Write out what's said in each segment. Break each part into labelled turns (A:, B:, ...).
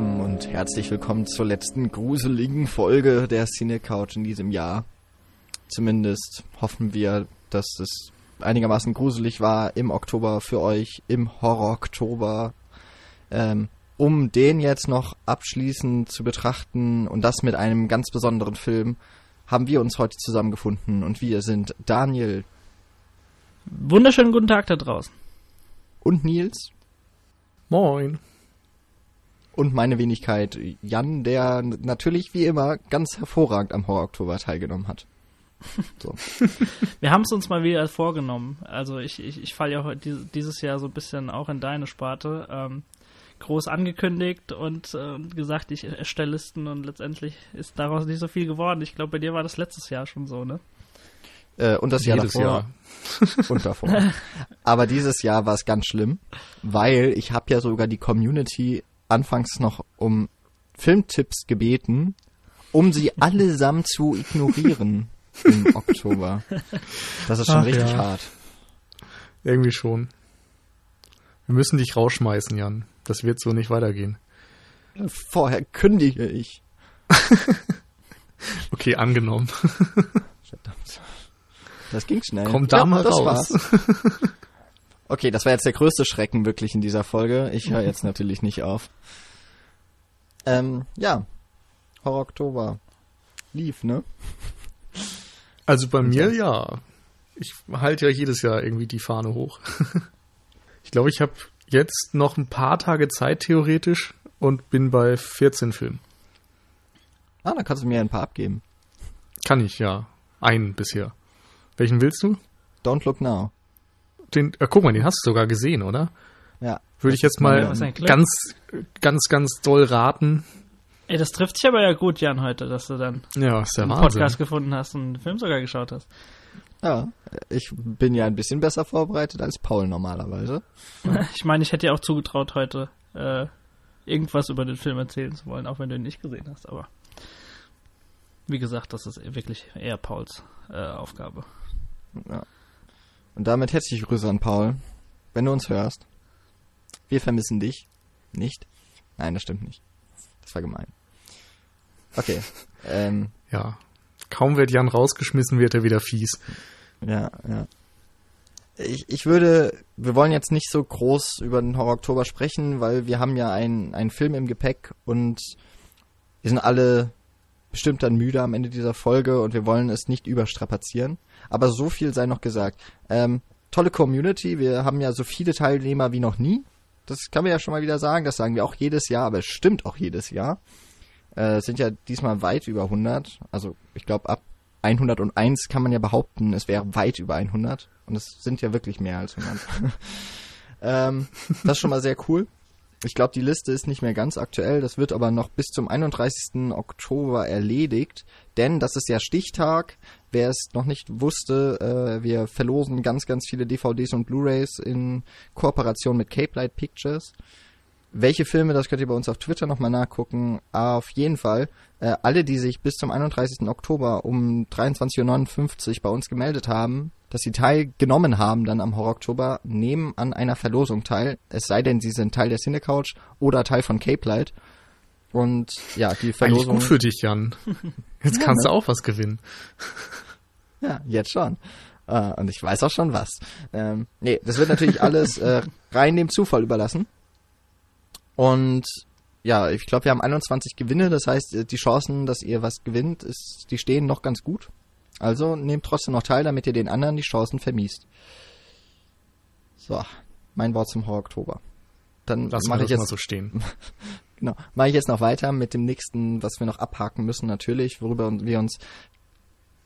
A: Zusammen und herzlich willkommen zur letzten gruseligen Folge der Cine Couch in diesem Jahr. Zumindest hoffen wir, dass es einigermaßen gruselig war im Oktober für euch, im Horror-Oktober. Ähm, um den jetzt noch abschließend zu betrachten und das mit einem ganz besonderen Film, haben wir uns heute zusammengefunden und wir sind Daniel.
B: Wunderschönen guten Tag da draußen.
A: Und Nils.
C: Moin.
A: Und meine Wenigkeit Jan, der natürlich wie immer ganz hervorragend am Horror-Oktober teilgenommen hat.
B: So. Wir haben es uns mal wieder vorgenommen. Also ich, ich, ich falle ja heute dieses Jahr so ein bisschen auch in deine Sparte. Ähm, groß angekündigt und äh, gesagt, ich erstelle Listen und letztendlich ist daraus nicht so viel geworden. Ich glaube, bei dir war das letztes Jahr schon so, ne?
A: Äh, und das Jedes Jahr davor. Jahr. und davor. Aber dieses Jahr war es ganz schlimm, weil ich habe ja sogar die Community anfangs noch um Filmtipps gebeten, um sie allesamt zu ignorieren im Oktober. Das ist schon Ach, richtig ja. hart.
C: Irgendwie schon. Wir müssen dich rausschmeißen, Jan. Das wird so nicht weitergehen.
A: Vorher kündige ich.
C: okay, angenommen.
A: Verdammt. Das ging schnell.
C: Komm da ja, mal raus.
A: Okay, das war jetzt der größte Schrecken wirklich in dieser Folge. Ich höre jetzt natürlich nicht auf. Ähm, ja. Horror Oktober. Lief, ne?
C: Also bei mir ja. Ich halte ja jedes Jahr irgendwie die Fahne hoch. ich glaube, ich habe jetzt noch ein paar Tage Zeit theoretisch und bin bei 14 Filmen.
A: Ah, dann kannst du mir ein paar abgeben.
C: Kann ich, ja. Einen bisher. Welchen willst du?
A: Don't Look Now.
C: Den, äh, guck mal, den hast du sogar gesehen, oder?
A: Ja.
C: Würde ich jetzt mal ganz, ganz, ganz doll raten.
B: Ey, das trifft sich aber ja gut, Jan, heute, dass du dann
C: ja, ist
B: einen Podcast gefunden hast und einen Film sogar geschaut hast.
A: Ja, ich bin ja ein bisschen besser vorbereitet als Paul normalerweise.
B: Ich meine, ich hätte dir auch zugetraut, heute äh, irgendwas über den Film erzählen zu wollen, auch wenn du ihn nicht gesehen hast, aber wie gesagt, das ist wirklich eher Pauls äh, Aufgabe.
A: Ja. Und damit herzliche Grüße an Paul, wenn du uns hörst. Wir vermissen dich. Nicht? Nein, das stimmt nicht. Das war gemein. Okay.
C: ähm, ja, Kaum wird Jan rausgeschmissen, wird er wieder fies.
A: Ja, ja. Ich, ich würde, wir wollen jetzt nicht so groß über den Horror Oktober sprechen, weil wir haben ja einen, einen Film im Gepäck und wir sind alle bestimmt dann müde am Ende dieser Folge und wir wollen es nicht überstrapazieren. Aber so viel sei noch gesagt. Ähm, tolle Community, wir haben ja so viele Teilnehmer wie noch nie. Das kann man ja schon mal wieder sagen, das sagen wir auch jedes Jahr, aber es stimmt auch jedes Jahr. Äh, sind ja diesmal weit über 100. Also ich glaube, ab 101 kann man ja behaupten, es wäre weit über 100. Und es sind ja wirklich mehr als 100. ähm, das ist schon mal sehr cool. Ich glaube, die Liste ist nicht mehr ganz aktuell. Das wird aber noch bis zum 31. Oktober erledigt. Denn das ist ja Stichtag. Wer es noch nicht wusste, äh, wir verlosen ganz, ganz viele DVDs und Blu-rays in Kooperation mit Cape Light Pictures. Welche Filme, das könnt ihr bei uns auf Twitter nochmal nachgucken. Auf jeden Fall, äh, alle, die sich bis zum 31. Oktober um 23.59 Uhr bei uns gemeldet haben, dass sie teilgenommen haben dann am Horror Oktober, nehmen an einer Verlosung teil. Es sei denn, sie sind Teil der Cinecouch oder Teil von Cape Light. Und ja, die Verlosung.
C: Eigentlich gut für dich, Jan. Jetzt ja, kannst ne? du auch was gewinnen.
A: Ja, jetzt schon. Uh, und ich weiß auch schon was. Ähm, nee, das wird natürlich alles äh, rein dem Zufall überlassen. Und ja, ich glaube, wir haben 21 Gewinne, das heißt, äh, die Chancen, dass ihr was gewinnt, ist, die stehen noch ganz gut. Also nehmt trotzdem noch teil, damit ihr den anderen die Chancen vermiest. So, mein Wort zum Horror Oktober. Dann mache ich jetzt
C: mal so stehen.
A: genau, mache ich jetzt noch weiter mit dem nächsten, was wir noch abhaken müssen natürlich, worüber wir uns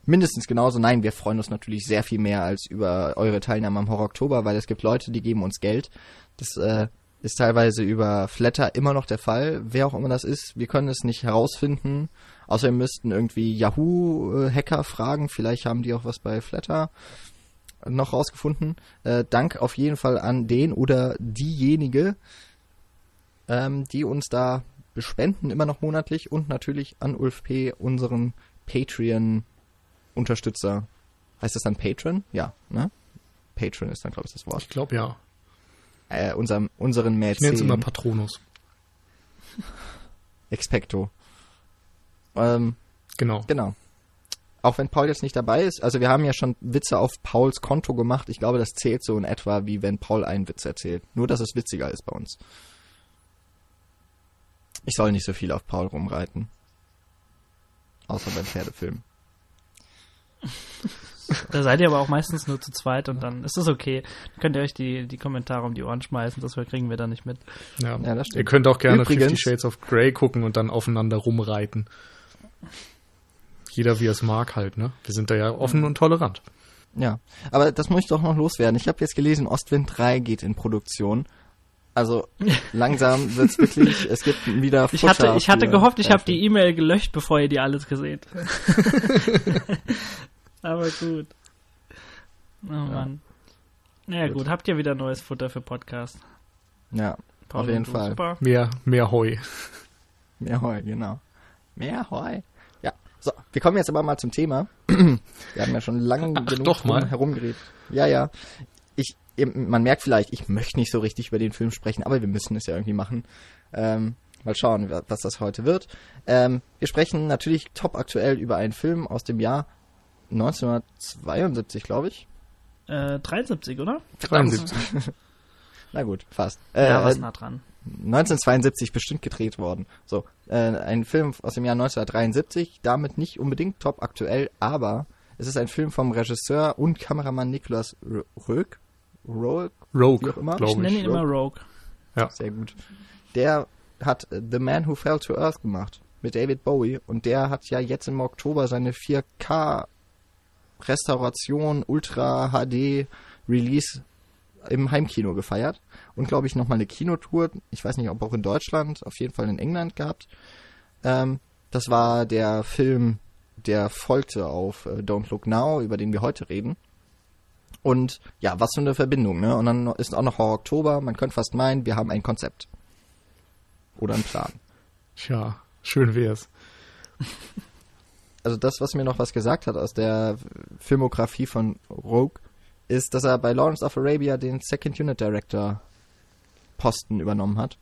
A: mindestens genauso, nein, wir freuen uns natürlich sehr viel mehr als über eure Teilnahme am Horror Oktober, weil es gibt Leute, die geben uns Geld. Das äh, ist teilweise über Flatter immer noch der Fall. Wer auch immer das ist, wir können es nicht herausfinden. Außer wir müssten irgendwie Yahoo-Hacker fragen. Vielleicht haben die auch was bei Flatter noch rausgefunden. Äh, Dank auf jeden Fall an den oder diejenige, ähm, die uns da bespenden, immer noch monatlich. Und natürlich an Ulf P., unseren Patreon-Unterstützer. Heißt das dann Patron? Ja, ne? Patron ist dann, glaube ich, das Wort.
C: Ich glaube, ja
A: äh, unserem, unseren Mäzen.
C: Ich nenne es immer Patronus.
A: Expecto. Ähm,
C: Genau.
A: genau. Auch wenn Paul jetzt nicht dabei ist, also wir haben ja schon Witze auf Pauls Konto gemacht. Ich glaube, das zählt so in etwa, wie wenn Paul einen Witz erzählt. Nur, dass es witziger ist bei uns. Ich soll nicht so viel auf Paul rumreiten. Außer beim Pferdefilm.
B: Da seid ihr aber auch meistens nur zu zweit und dann ist es okay. Dann könnt ihr euch die, die Kommentare um die Ohren schmeißen, das kriegen wir da nicht mit.
C: Ja.
A: Ja, das stimmt.
C: Ihr könnt auch gerne
A: Übrigens-
C: Fifty Shades of Grey gucken und dann aufeinander rumreiten. Jeder wie er es mag halt, ne? Wir sind da ja offen und tolerant.
A: Ja, aber das muss ich doch noch loswerden. Ich habe jetzt gelesen, Ostwind 3 geht in Produktion. Also langsam wird's wirklich, es gibt wieder
B: Ich hatte,
A: Futter
B: ich hatte gehofft, ich habe die E-Mail gelöscht, bevor ihr die alles gesehen Aber gut. Oh Mann. Naja,
A: Gut.
B: gut. habt ihr wieder neues Futter für Podcast?
A: Ja,
B: Paul
A: Auf jeden Fall.
B: Super.
C: Mehr, mehr Heu.
A: mehr Heu, genau. Mehr Heu. So, wir kommen jetzt aber mal zum Thema. wir haben ja schon lange genug
C: doch mal.
A: herumgeredet. Ja, ja. Ich, man merkt vielleicht, ich möchte nicht so richtig über den Film sprechen, aber wir müssen es ja irgendwie machen. Ähm, mal schauen, wa- was das heute wird. Ähm, wir sprechen natürlich top aktuell über einen Film aus dem Jahr 1972, glaube ich.
B: Äh, 73, oder?
C: 73.
A: Na gut, fast. Äh,
B: ja, was
A: äh,
B: nah dran.
A: 1972 bestimmt gedreht worden. So, äh, ein Film aus dem Jahr 1973, damit nicht unbedingt top aktuell, aber es ist ein Film vom Regisseur und Kameramann Niklas Röck. Röck? Wie
C: Rogue,
A: auch immer.
B: Ich nenne ihn immer Rogue.
A: Sehr gut. Der hat äh, The Man Who Fell to Earth gemacht mit David Bowie und der hat ja jetzt im Oktober seine 4K Restauration Ultra HD Release im Heimkino gefeiert und glaube ich nochmal eine Kinotour, ich weiß nicht, ob auch in Deutschland, auf jeden Fall in England gehabt. Ähm, das war der Film, der folgte auf äh, Don't Look Now, über den wir heute reden. Und ja, was für eine Verbindung, ne? Und dann ist auch noch Oktober, man könnte fast meinen, wir haben ein Konzept. Oder einen Plan.
C: Tja, schön wär's.
A: Also das, was mir noch was gesagt hat aus der Filmografie von Rogue, ist, dass er bei Lawrence of Arabia den Second Unit Director Posten übernommen hat.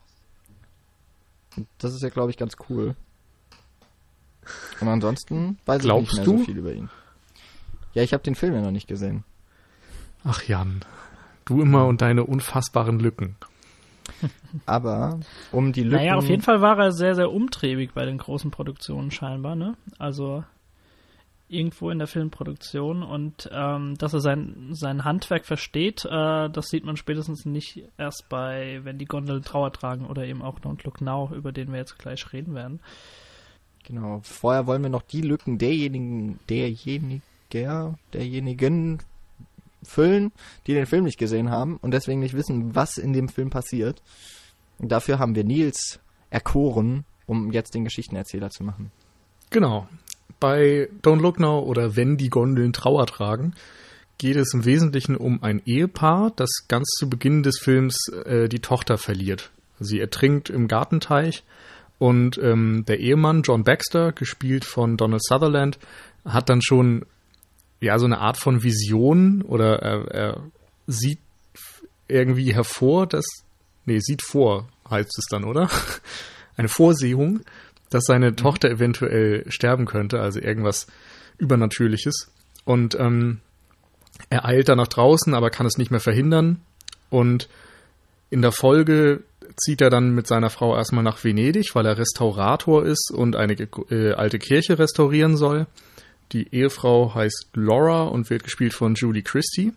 A: Und das ist ja, glaube ich, ganz cool. Und ansonsten weiß
C: Glaubst
A: ich nicht mehr
C: du?
A: so viel über ihn. Ja, ich habe den Film ja noch nicht gesehen.
C: Ach Jan, du immer und deine unfassbaren Lücken.
A: Aber um die Lücken...
B: Naja, auf jeden Fall war er sehr, sehr umtriebig bei den großen Produktionen scheinbar, ne? Also irgendwo in der Filmproduktion und ähm, dass er sein, sein Handwerk versteht, äh, das sieht man spätestens nicht erst bei, wenn die Gondeln Trauer tragen oder eben auch Don't Look Now, über den wir jetzt gleich reden werden.
A: Genau. Vorher wollen wir noch die Lücken derjenigen, derjeniger, derjenigen füllen, die den Film nicht gesehen haben und deswegen nicht wissen, was in dem Film passiert. Und dafür haben wir Nils erkoren, um jetzt den Geschichtenerzähler zu machen.
C: Genau. Bei Don't Look Now oder Wenn die Gondeln Trauer tragen geht es im Wesentlichen um ein Ehepaar, das ganz zu Beginn des Films äh, die Tochter verliert. Sie ertrinkt im Gartenteich und ähm, der Ehemann John Baxter, gespielt von Donald Sutherland, hat dann schon ja so eine Art von Vision oder er, er sieht irgendwie hervor, dass nee sieht vor heißt es dann, oder? Eine Vorsehung, dass seine Tochter eventuell sterben könnte, also irgendwas Übernatürliches. Und ähm, er eilt dann nach draußen, aber kann es nicht mehr verhindern. Und in der Folge zieht er dann mit seiner Frau erstmal nach Venedig, weil er Restaurator ist und eine äh, alte Kirche restaurieren soll. Die Ehefrau heißt Laura und wird gespielt von Julie Christie.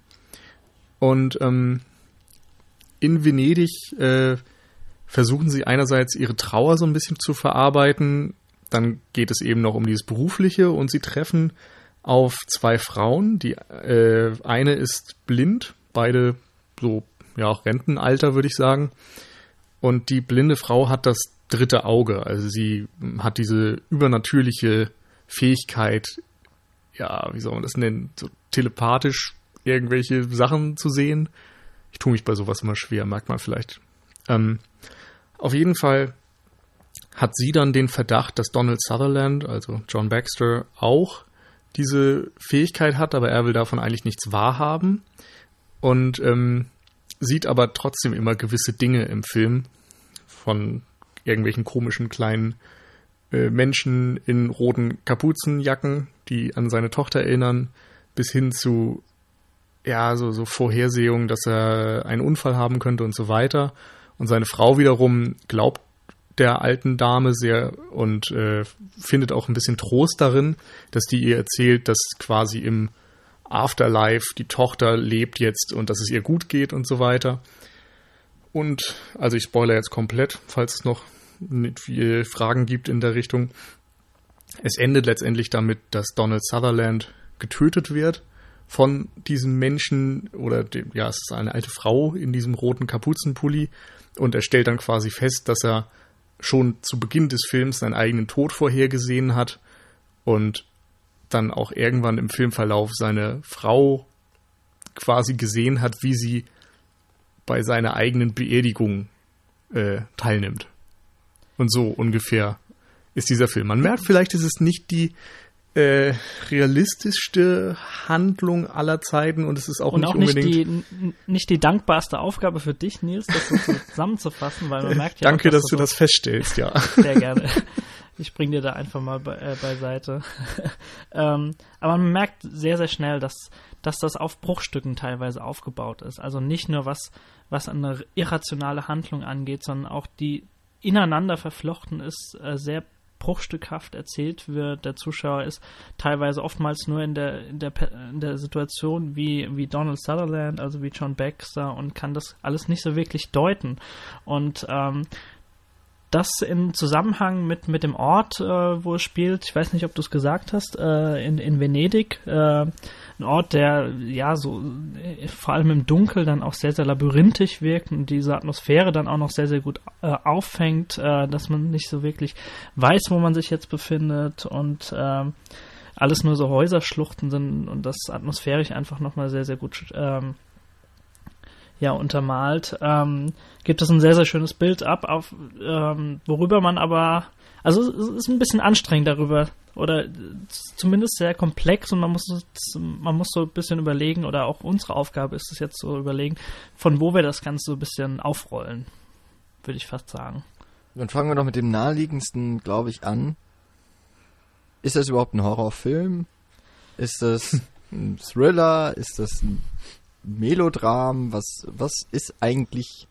C: Und ähm, in Venedig äh, versuchen sie einerseits ihre Trauer so ein bisschen zu verarbeiten, dann geht es eben noch um dieses Berufliche und sie treffen auf zwei Frauen. Die äh, eine ist blind, beide so ja auch Rentenalter würde ich sagen. Und die blinde Frau hat das dritte Auge, also sie hat diese übernatürliche Fähigkeit, ja, wie soll man das nennen, so telepathisch irgendwelche Sachen zu sehen. Ich tue mich bei sowas immer schwer, merkt man vielleicht. Ähm, auf jeden Fall hat sie dann den Verdacht, dass Donald Sutherland, also John Baxter, auch diese Fähigkeit hat, aber er will davon eigentlich nichts wahrhaben und ähm, sieht aber trotzdem immer gewisse Dinge im Film von irgendwelchen komischen kleinen äh, Menschen in roten Kapuzenjacken, die an seine Tochter erinnern, bis hin zu ja, so, so Vorhersehungen, dass er einen Unfall haben könnte und so weiter. Und seine Frau wiederum glaubt der alten Dame sehr und äh, findet auch ein bisschen Trost darin, dass die ihr erzählt, dass quasi im Afterlife die Tochter lebt jetzt und dass es ihr gut geht und so weiter. Und, also ich spoilere jetzt komplett, falls es noch nicht viele Fragen gibt in der Richtung. Es endet letztendlich damit, dass Donald Sutherland getötet wird von diesem Menschen oder dem, ja, es ist eine alte Frau in diesem roten Kapuzenpulli und er stellt dann quasi fest, dass er schon zu Beginn des Films seinen eigenen Tod vorhergesehen hat und dann auch irgendwann im Filmverlauf seine Frau quasi gesehen hat, wie sie bei seiner eigenen Beerdigung äh, teilnimmt. Und so ungefähr ist dieser Film. Man merkt, vielleicht ist es nicht die äh, realistischste Handlung aller Zeiten und es ist auch
B: und
C: nicht
B: auch
C: unbedingt.
B: nicht die, nicht die dankbarste Aufgabe für dich, Nils, das so zusammenzufassen, weil man merkt ja
C: Danke,
B: auch,
C: dass,
B: dass
C: du
B: so
C: das feststellst, ja.
B: Sehr gerne. Ich bring dir da einfach mal be äh, beiseite. ähm, aber man merkt sehr, sehr schnell, dass, dass das auf Bruchstücken teilweise aufgebaut ist. Also nicht nur was, was eine irrationale Handlung angeht, sondern auch die ineinander verflochten ist, äh, sehr bruchstückhaft erzählt wird. Der Zuschauer ist teilweise oftmals nur in der, in der, in der Situation wie, wie Donald Sutherland, also wie John Baxter und kann das alles nicht so wirklich deuten. Und ähm, das im Zusammenhang mit, mit dem Ort, äh, wo es spielt, ich weiß nicht, ob du es gesagt hast, äh, in, in Venedig, äh, ein Ort, der ja so äh, vor allem im Dunkel dann auch sehr, sehr labyrinthisch wirkt und diese Atmosphäre dann auch noch sehr, sehr gut äh, auffängt, äh, dass man nicht so wirklich weiß, wo man sich jetzt befindet und ähm, alles nur so Häuserschluchten sind und das atmosphärisch einfach nochmal sehr, sehr gut ähm, ja, untermalt, ähm, gibt es ein sehr, sehr schönes Bild ab, auf, ähm, worüber man aber, also es ist ein bisschen anstrengend darüber, oder zumindest sehr komplex und man muss, man muss so ein bisschen überlegen, oder auch unsere Aufgabe ist es jetzt so überlegen, von wo wir das Ganze so ein bisschen aufrollen, würde ich fast sagen.
A: Dann fangen wir doch mit dem naheliegendsten, glaube ich, an. Ist das überhaupt ein Horrorfilm? Ist das ein Thriller? Ist das ein Melodram? Was, was ist eigentlich,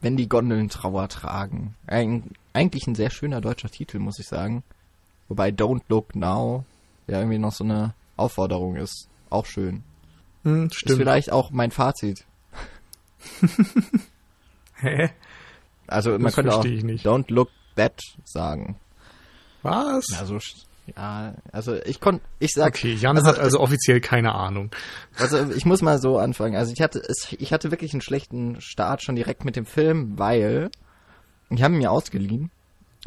A: wenn die Gondeln Trauer tragen? Ein, eigentlich ein sehr schöner deutscher Titel, muss ich sagen. Wobei Don't Look Now ja irgendwie noch so eine Aufforderung ist. Auch schön.
C: Hm,
A: Ist
C: stimmt.
A: vielleicht auch mein Fazit.
C: Hä?
A: Also man
C: Das
A: könnte auch. Don't Look Bad sagen.
C: Was?
A: Also ja, also ich konnte, ich sag,
C: Okay, Jan
A: also,
C: hat also offiziell keine Ahnung.
A: Also ich muss mal so anfangen. Also ich hatte ich hatte wirklich einen schlechten Start schon direkt mit dem Film, weil ich habe ihn mir ausgeliehen.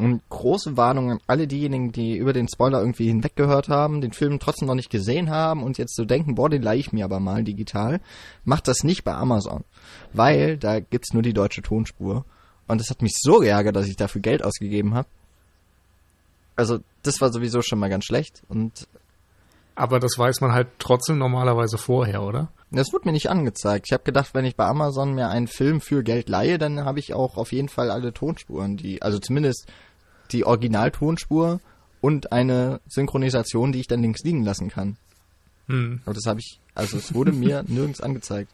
A: Und große Warnung an alle diejenigen, die über den Spoiler irgendwie hinweggehört haben, den Film trotzdem noch nicht gesehen haben und jetzt so denken, boah, den leih ich mir aber mal digital. Macht das nicht bei Amazon. Weil da gibt's nur die deutsche Tonspur. Und das hat mich so geärgert, dass ich dafür Geld ausgegeben habe. Also das war sowieso schon mal ganz schlecht. Und
C: Aber das weiß man halt trotzdem normalerweise vorher, oder?
A: Das wurde mir nicht angezeigt. Ich habe gedacht, wenn ich bei Amazon mir einen Film für Geld leihe, dann habe ich auch auf jeden Fall alle Tonspuren, die, also zumindest die Originaltonspur und eine Synchronisation, die ich dann links liegen lassen kann.
C: Hm,
A: Aber das habe ich, also es wurde mir nirgends angezeigt.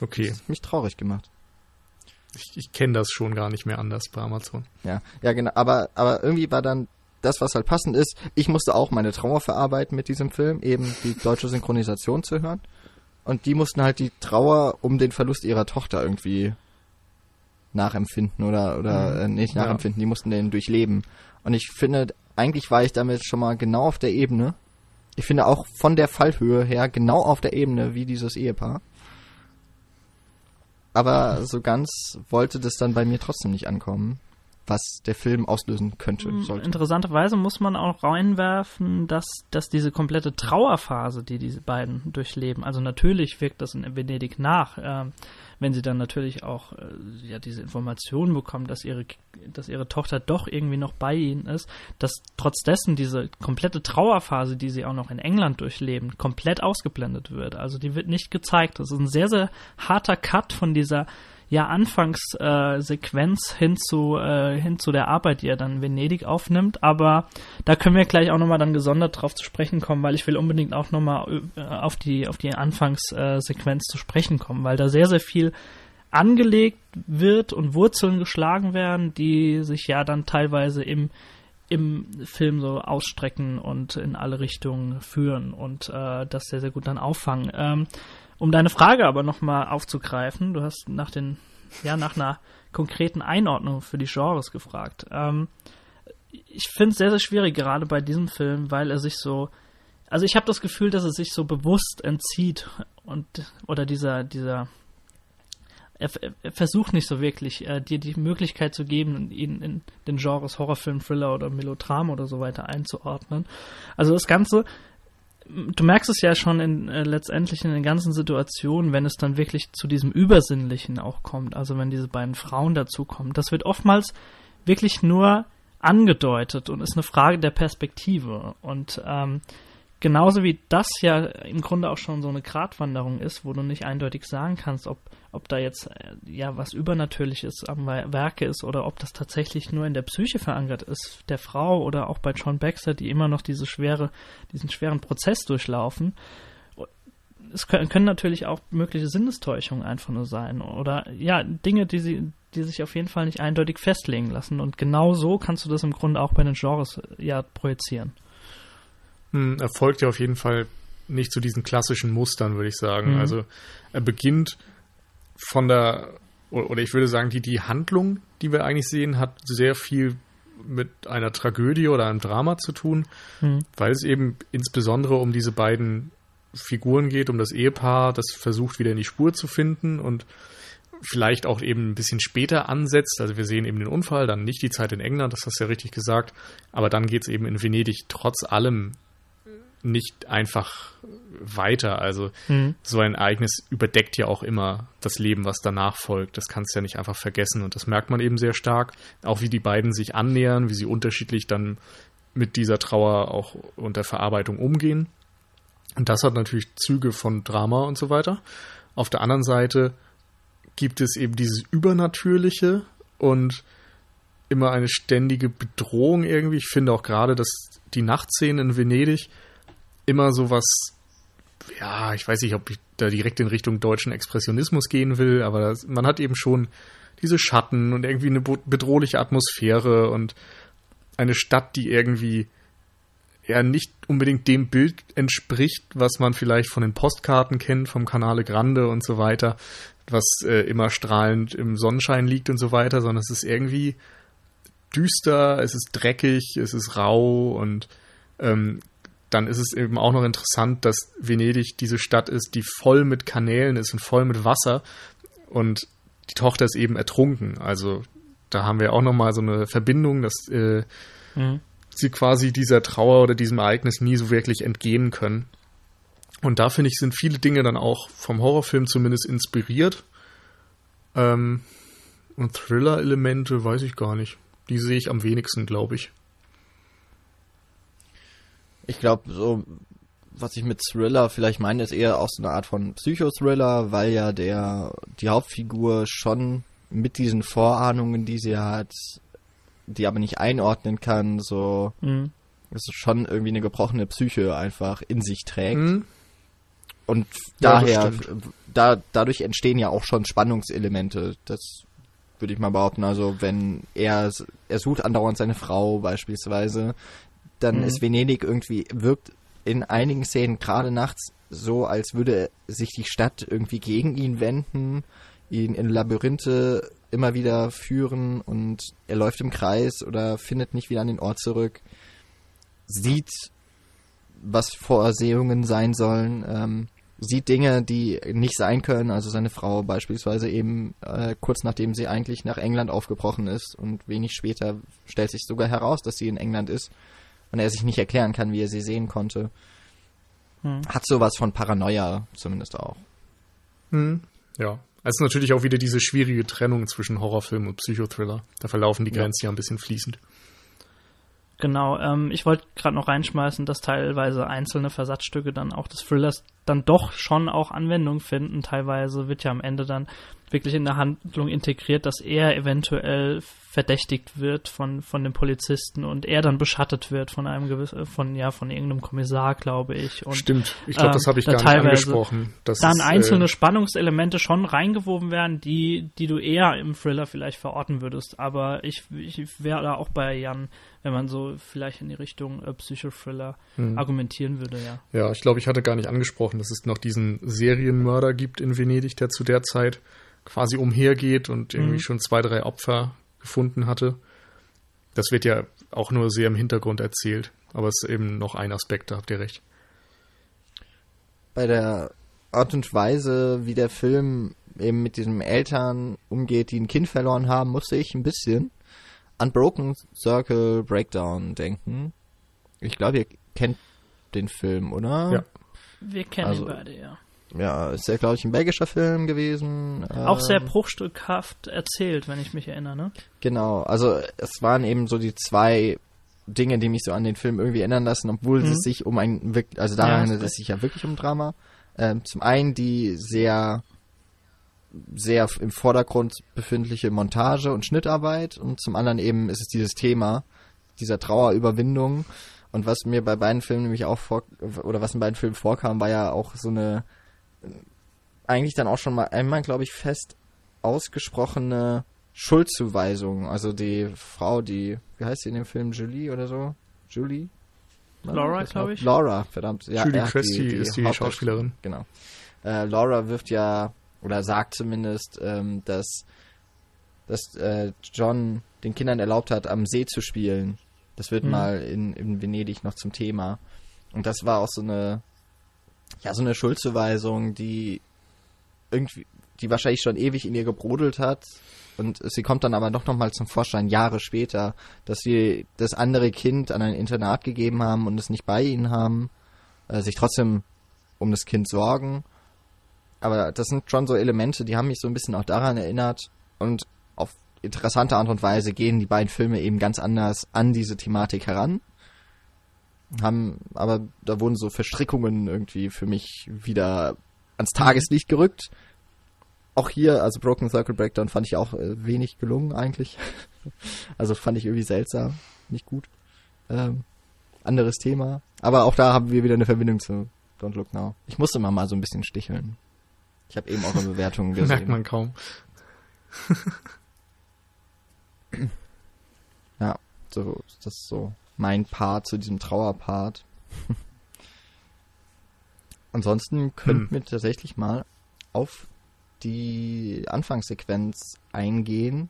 C: okay.
A: Das hat mich traurig gemacht.
C: Ich, ich kenne das schon gar nicht mehr anders bei Amazon.
A: Ja, ja genau. Aber, aber irgendwie war dann das, was halt passend ist. Ich musste auch meine Trauer verarbeiten mit diesem Film, eben die deutsche Synchronisation zu hören. Und die mussten halt die Trauer um den Verlust ihrer Tochter irgendwie nachempfinden oder, oder
C: Mhm.
A: äh, nicht
C: Ja.
A: nachempfinden, die mussten den durchleben. Und ich finde, eigentlich war ich damit schon mal genau auf der Ebene. Ich finde auch von der Fallhöhe her genau auf der Ebene wie dieses Ehepaar. Aber so ganz wollte das dann bei mir trotzdem nicht ankommen, was der Film auslösen könnte, sollte.
B: Interessanterweise muss man auch reinwerfen, dass, dass diese komplette Trauerphase, die diese beiden durchleben, also natürlich wirkt das in Venedig nach, ähm, wenn sie dann natürlich auch äh, ja diese Informationen bekommen, dass ihre dass ihre Tochter doch irgendwie noch bei ihnen ist, dass trotz dessen diese komplette Trauerphase, die sie auch noch in England durchleben, komplett ausgeblendet wird. Also die wird nicht gezeigt. Das ist ein sehr sehr harter Cut von dieser ja Anfangssequenz hin zu äh, hin zu der Arbeit, die er dann in Venedig aufnimmt. Aber da können wir gleich auch nochmal dann gesondert drauf zu sprechen kommen, weil ich will unbedingt auch nochmal äh, auf die auf die Anfangssequenz zu sprechen kommen, weil da sehr sehr viel angelegt wird und Wurzeln geschlagen werden, die sich ja dann teilweise im im Film so ausstrecken und in alle Richtungen führen und äh, das sehr, sehr gut dann auffangen. Ähm, um deine Frage aber nochmal aufzugreifen, du hast nach den, ja, nach einer konkreten Einordnung für die Genres gefragt. Ähm, ich finde es sehr, sehr schwierig, gerade bei diesem Film, weil er sich so, also ich habe das Gefühl, dass er sich so bewusst entzieht und oder dieser, dieser er, er, versucht nicht so wirklich, äh, dir die Möglichkeit zu geben, ihn in den Genres Horrorfilm, Thriller oder Melodram oder so weiter einzuordnen. Also das Ganze, du merkst es ja schon in, äh, letztendlich in den ganzen Situationen, wenn es dann wirklich zu diesem Übersinnlichen auch kommt, also wenn diese beiden Frauen dazukommen. Das wird oftmals wirklich nur angedeutet und ist eine Frage der Perspektive. Und ähm, genauso wie das ja im Grunde auch schon so eine Gratwanderung ist, wo du nicht eindeutig sagen kannst, ob ob da jetzt äh, ja was Übernatürliches am Werke ist oder ob das tatsächlich nur in der Psyche verankert ist, der Frau oder auch bei John Baxter, die immer noch diese schwere, diesen schweren Prozess durchlaufen. Es können, können natürlich auch mögliche Sinnestäuschungen einfach nur sein oder ja, Dinge, die sie, die sich auf jeden Fall nicht eindeutig festlegen lassen. Und genau so kannst du das im Grunde auch bei den Genres äh, ja projizieren.
C: Hm, er folgt ja auf jeden Fall nicht zu diesen klassischen Mustern, würde ich sagen. Mhm. Also er beginnt von der, oder ich würde sagen, die, die Handlung, die wir eigentlich sehen, hat sehr viel mit einer Tragödie oder einem Drama zu tun, mhm. weil es eben insbesondere um diese beiden Figuren geht, um das Ehepaar, das versucht wieder in die Spur zu finden und vielleicht auch eben ein bisschen später ansetzt. Also wir sehen eben den Unfall, dann nicht die Zeit in England, das hast du ja richtig gesagt, aber dann geht es eben in Venedig trotz allem nicht einfach weiter. Also mhm. so ein Ereignis überdeckt ja auch immer das Leben, was danach folgt. Das kannst du ja nicht einfach vergessen. Und das merkt man eben sehr stark. Auch wie die beiden sich annähern, wie sie unterschiedlich dann mit dieser Trauer auch und der Verarbeitung umgehen. Und das hat natürlich Züge von Drama und so weiter. Auf der anderen Seite gibt es eben dieses Übernatürliche und immer eine ständige Bedrohung irgendwie. Ich finde auch gerade, dass die Nachtszenen in Venedig immer so was, ja, ich weiß nicht, ob ich da direkt in Richtung deutschen Expressionismus gehen will, aber das, man hat eben schon diese Schatten und irgendwie eine bedrohliche Atmosphäre und eine Stadt, die irgendwie ja nicht unbedingt dem Bild entspricht, was man vielleicht von den Postkarten kennt, vom Canale Grande und so weiter, was äh, immer strahlend im Sonnenschein liegt und so weiter, sondern es ist irgendwie düster, es ist dreckig, es ist rau und ähm, dann ist es eben auch noch interessant, dass Venedig diese Stadt ist, die voll mit Kanälen ist und voll mit Wasser und die Tochter ist eben ertrunken. Also da haben wir auch noch mal so eine Verbindung, dass äh, mhm. sie quasi dieser Trauer oder diesem Ereignis nie so wirklich entgehen können. Und da finde ich, sind viele Dinge dann auch vom Horrorfilm zumindest inspiriert. Ähm, und Thriller-Elemente weiß ich gar nicht. Die sehe ich am wenigsten, glaube ich.
A: Ich glaube, so, was ich mit Thriller vielleicht meine, ist eher auch so eine Art von Psychothriller, weil ja der, die Hauptfigur schon mit diesen Vorahnungen, die sie hat, die aber nicht einordnen kann, so, mhm. ist schon irgendwie eine gebrochene Psyche einfach in sich trägt. Mhm. Und daher, da, dadurch entstehen ja auch schon Spannungselemente. Das würde ich mal behaupten. Also wenn er, er sucht andauernd seine Frau beispielsweise, dann mhm. ist Venedig irgendwie, wirkt in einigen Szenen gerade nachts so, als würde sich die Stadt irgendwie gegen ihn wenden, ihn in Labyrinthe immer wieder führen und er läuft im Kreis oder findet nicht wieder an den Ort zurück, sieht, was Vorsehungen sein sollen, ähm, sieht Dinge, die nicht sein können, also seine Frau beispielsweise eben äh, kurz nachdem sie eigentlich nach England aufgebrochen ist und wenig später stellt sich sogar heraus, dass sie in England ist und er sich nicht erklären kann, wie er sie sehen konnte. Hm. Hat sowas von Paranoia zumindest auch.
C: Hm. Ja. Es ist natürlich auch wieder diese schwierige Trennung zwischen Horrorfilm und Psychothriller. Da verlaufen die Grenzen ja, ja ein bisschen fließend.
B: Genau, ähm, ich wollte gerade noch reinschmeißen, dass teilweise einzelne Versatzstücke dann auch des Thrillers dann doch schon auch Anwendung finden. Teilweise wird ja am Ende dann wirklich in der Handlung integriert, dass er eventuell verdächtigt wird von, von dem Polizisten und er dann beschattet wird von einem gewissen, von, ja, von irgendeinem Kommissar, glaube ich. Und,
C: Stimmt, ich glaube, das habe ich äh, gar nicht angesprochen.
B: Dass dann einzelne äh, Spannungselemente schon reingewoben werden, die, die du eher im Thriller vielleicht verorten würdest. Aber ich, ich wäre da auch bei Jan, wenn man so vielleicht in die Richtung äh, Psychothriller hm. argumentieren würde, ja.
C: Ja, ich glaube, ich hatte gar nicht angesprochen, dass es noch diesen Serienmörder gibt in Venedig, der zu der Zeit quasi umhergeht und irgendwie mhm. schon zwei, drei Opfer gefunden hatte. Das wird ja auch nur sehr im Hintergrund erzählt, aber es ist eben noch ein Aspekt, da habt ihr recht.
A: Bei der Art und Weise, wie der Film eben mit diesen Eltern umgeht, die ein Kind verloren haben, musste ich ein bisschen an Broken Circle Breakdown denken. Ich glaube, ihr kennt den Film, oder?
C: Ja.
B: Wir kennen also, ihn beide, ja
A: ja, ist ja, glaube ich, ein belgischer Film gewesen.
B: Auch sehr ähm, bruchstückhaft erzählt, wenn ich mich erinnere, ne?
A: Genau, also es waren eben so die zwei Dinge, die mich so an den Film irgendwie erinnern lassen, obwohl mhm. es sich um ein, also da ja, handelt es sich ja wirklich um Drama. Ähm, zum einen die sehr, sehr im Vordergrund befindliche Montage und Schnittarbeit und zum anderen eben ist es dieses Thema dieser Trauerüberwindung. Und was mir bei beiden Filmen nämlich auch vor, oder was in beiden Filmen vorkam, war ja auch so eine eigentlich dann auch schon mal einmal, glaube ich, fest ausgesprochene Schuldzuweisung. Also die Frau, die, wie heißt sie in dem Film, Julie oder so? Julie?
B: Laura, glaube ich.
A: Laura, verdammt.
C: Ja, Julie Christie die, die ist die Schauspielerin.
A: Genau. Äh, Laura wirft ja, oder sagt zumindest, ähm, dass, dass äh, John den Kindern erlaubt hat, am See zu spielen. Das wird mhm. mal in, in Venedig noch zum Thema. Und das war auch so eine ja, so eine Schuldzuweisung, die irgendwie, die wahrscheinlich schon ewig in ihr gebrodelt hat. Und sie kommt dann aber doch nochmal zum Vorschein, Jahre später, dass sie das andere Kind an ein Internat gegeben haben und es nicht bei ihnen haben, äh, sich trotzdem um das Kind sorgen. Aber das sind schon so Elemente, die haben mich so ein bisschen auch daran erinnert. Und auf interessante Art und Weise gehen die beiden Filme eben ganz anders an diese Thematik heran haben, aber da wurden so Verstrickungen irgendwie für mich wieder ans Tageslicht gerückt. Auch hier, also Broken Circle Breakdown fand ich auch äh, wenig gelungen eigentlich. also fand ich irgendwie seltsam, nicht gut. Ähm, anderes Thema. Aber auch da haben wir wieder eine Verbindung zu Don't Look Now. Ich musste mal, mal so ein bisschen sticheln. Ich habe eben eure Bewertungen gesehen.
C: Merkt man kaum.
A: ja, so, das ist so mein Part zu diesem Trauerpart. Ansonsten könnten hm. wir tatsächlich mal auf die Anfangssequenz eingehen,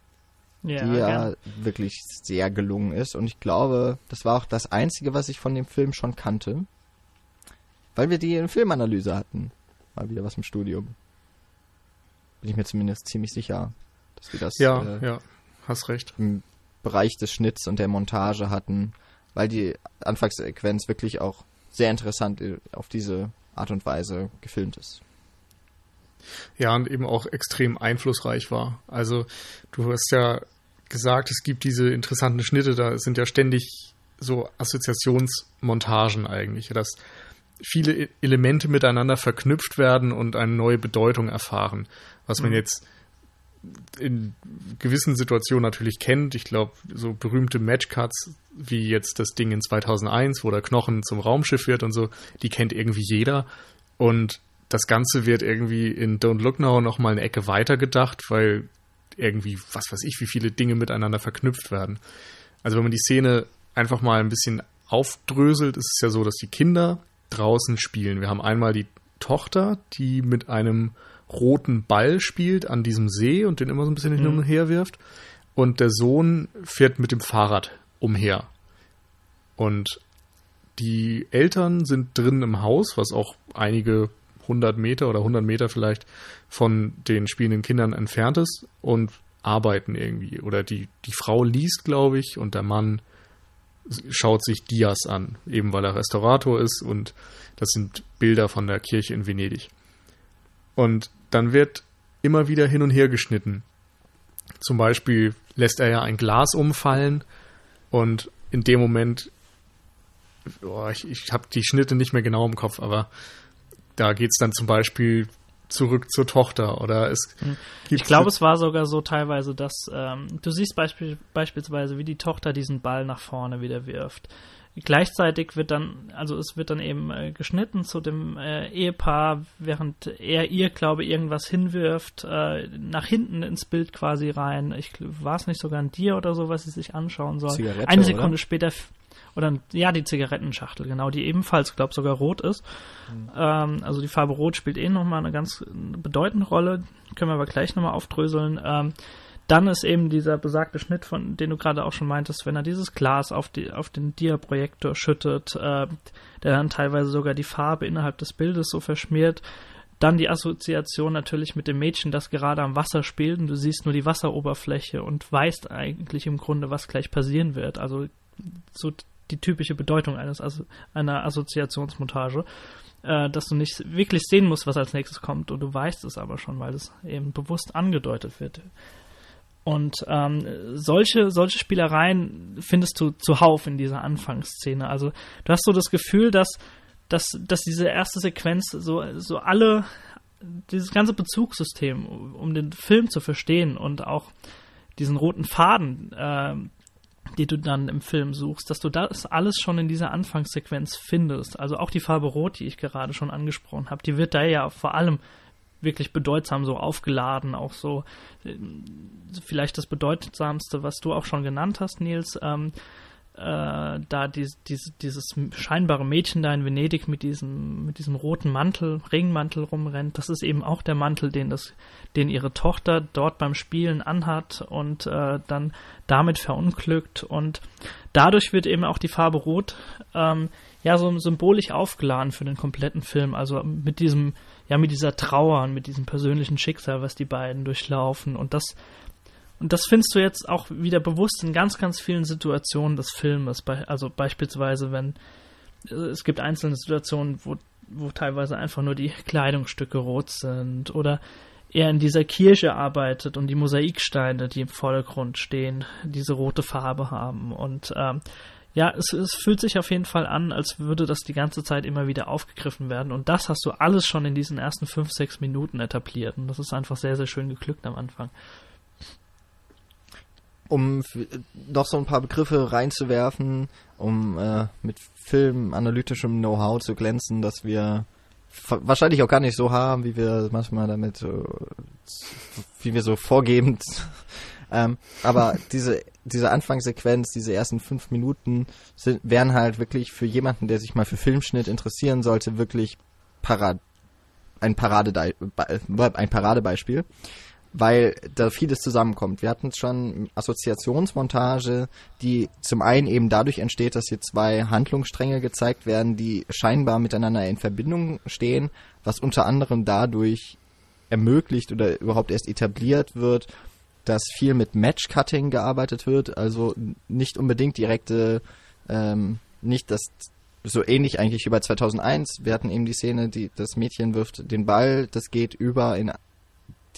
A: ja, die ja gern. wirklich sehr gelungen ist. Und ich glaube, das war auch das Einzige, was ich von dem Film schon kannte, weil wir die in Filmanalyse hatten. Mal wieder was im Studium. Bin ich mir zumindest ziemlich sicher, dass wir das
C: ja, äh, ja, hast recht.
A: im Bereich des Schnitts und der Montage hatten weil die Anfangssequenz wirklich auch sehr interessant auf diese Art und Weise gefilmt ist.
C: Ja, und eben auch extrem einflussreich war. Also du hast ja gesagt, es gibt diese interessanten Schnitte, da sind ja ständig so Assoziationsmontagen eigentlich, dass viele e-, Elemente miteinander verknüpft werden und eine neue Bedeutung erfahren, was man mhm. jetzt in gewissen Situationen natürlich kennt. Ich glaube, so berühmte Matchcuts wie jetzt das Ding in 2001, wo der Knochen zum Raumschiff wird und so, die kennt irgendwie jeder. Und das Ganze wird irgendwie in Don't Look Now noch mal eine Ecke weiter gedacht, weil irgendwie, was weiß ich, wie viele Dinge miteinander verknüpft werden. Also wenn man die Szene einfach mal ein bisschen aufdröselt, ist es ja so, dass die Kinder draußen spielen. Wir haben einmal die Tochter, die mit einem roten Ball spielt an diesem See und den immer so ein bisschen hin und mhm. her wirft. Und der Sohn fährt mit dem Fahrrad umher. Und die Eltern sind drin im Haus, was auch einige hundert Meter oder hundert Meter vielleicht von den spielenden Kindern entfernt ist und arbeiten irgendwie. Oder die, die Frau liest, glaube ich, und der Mann schaut sich Dias an, eben weil er Restaurator ist und das sind Bilder von der Kirche in Venedig. Und dann wird immer wieder hin und her geschnitten. Zum Beispiel lässt er ja ein Glas umfallen und in dem Moment, oh, ich, ich habe die Schnitte nicht mehr genau im Kopf, aber da geht's dann zum Beispiel zurück zur Tochter oder es
B: hm. Ich glaube, es war sogar so teilweise, dass ähm, du siehst beisp beispielsweise, wie die Tochter diesen Ball nach vorne wieder wirft. Gleichzeitig wird dann, also es wird dann eben äh, geschnitten zu dem äh, Ehepaar, während er ihr, glaube ich, irgendwas hinwirft, äh, nach hinten ins Bild quasi rein. Ich war es nicht sogar an dir oder so, was sie sich anschauen soll. Zigarette, Eine Sekunde oder? später oder ja, die Zigarettenschachtel, genau, die ebenfalls, glaube sogar rot ist. Mhm. Ähm, also die Farbe Rot spielt eh nochmal eine ganz bedeutende Rolle, können wir aber gleich nochmal aufdröseln. Ähm, dann ist eben dieser besagte Schnitt, von den du gerade auch schon meintest, wenn er dieses Glas auf, die, auf den Dia-Projektor schüttet, äh, der dann teilweise sogar die Farbe innerhalb des Bildes so verschmiert. Dann die Assoziation natürlich mit dem Mädchen, das gerade am Wasser spielt und du siehst nur die Wasseroberfläche und weißt eigentlich im Grunde, was gleich passieren wird. Also so die typische Bedeutung eines einer Assoziationsmontage, äh, dass du nicht wirklich sehen musst, was als nächstes kommt und du weißt es aber schon, weil es eben bewusst angedeutet wird. Und ähm, solche, solche Spielereien findest du zuhauf in dieser Anfangsszene. Also du hast so das Gefühl, dass, dass, dass diese erste Sequenz so, so alle, dieses ganze Bezugssystem, um den Film zu verstehen und auch diesen roten Faden, äh, die du dann im Film suchst, dass du das alles schon in dieser Anfangssequenz findest. Also auch die Farbe Rot, die ich gerade schon angesprochen habe, die wird da ja vor allem wirklich bedeutsam so aufgeladen, auch so äh, vielleicht das bedeutsamste, was du auch schon genannt hast, Nils, ähm, äh, da die, die, dieses scheinbare Mädchen da in Venedig mit diesem, mit diesem roten Mantel, Ringmantel rumrennt, das ist eben auch der Mantel, den das, den ihre Tochter dort beim Spielen anhat und äh, dann damit verunglückt. Und dadurch wird eben auch die Farbe Rot ähm, ja so symbolisch aufgeladen für den kompletten Film, also mit diesem ja mit dieser Trauer und mit diesem persönlichen Schicksal, was die beiden durchlaufen. Und das und das findest du jetzt auch wieder bewusst in ganz, ganz vielen Situationen des Filmes. Also beispielsweise, wenn äh, es gibt einzelne Situationen, wo, wo teilweise einfach nur die Kleidungsstücke rot sind oder er in dieser Kirche arbeitet und die Mosaiksteine, die im Vordergrund stehen, diese rote Farbe haben. Und ähm, ja, es, es fühlt sich auf jeden Fall an, als würde das die ganze Zeit immer wieder aufgegriffen werden. Und das hast du alles schon in diesen ersten fünf, sechs Minuten etabliert. Und das ist einfach sehr, sehr schön geglückt am Anfang
A: um noch so ein paar Begriffe reinzuwerfen, um äh, mit filmanalytischem Know-how zu glänzen, dass wir wahrscheinlich auch gar nicht so haben, wie wir manchmal damit, äh, wie wir so vorgebend. ähm, aber diese diese Anfangssequenz, diese ersten fünf Minuten sind, wären halt wirklich für jemanden, der sich mal für Filmschnitt interessieren sollte, wirklich Parad ein Parade ein Paradebeispiel weil da vieles zusammenkommt. Wir hatten schon Assoziationsmontage, die zum einen eben dadurch entsteht, dass hier zwei Handlungsstränge gezeigt werden, die scheinbar miteinander in Verbindung stehen, was unter anderem dadurch ermöglicht oder überhaupt erst etabliert wird, dass viel mit Matchcutting gearbeitet wird, also nicht unbedingt direkte, ähm, nicht das so ähnlich eigentlich wie bei 2001. Wir hatten eben die Szene, die das Mädchen wirft den Ball, das geht über in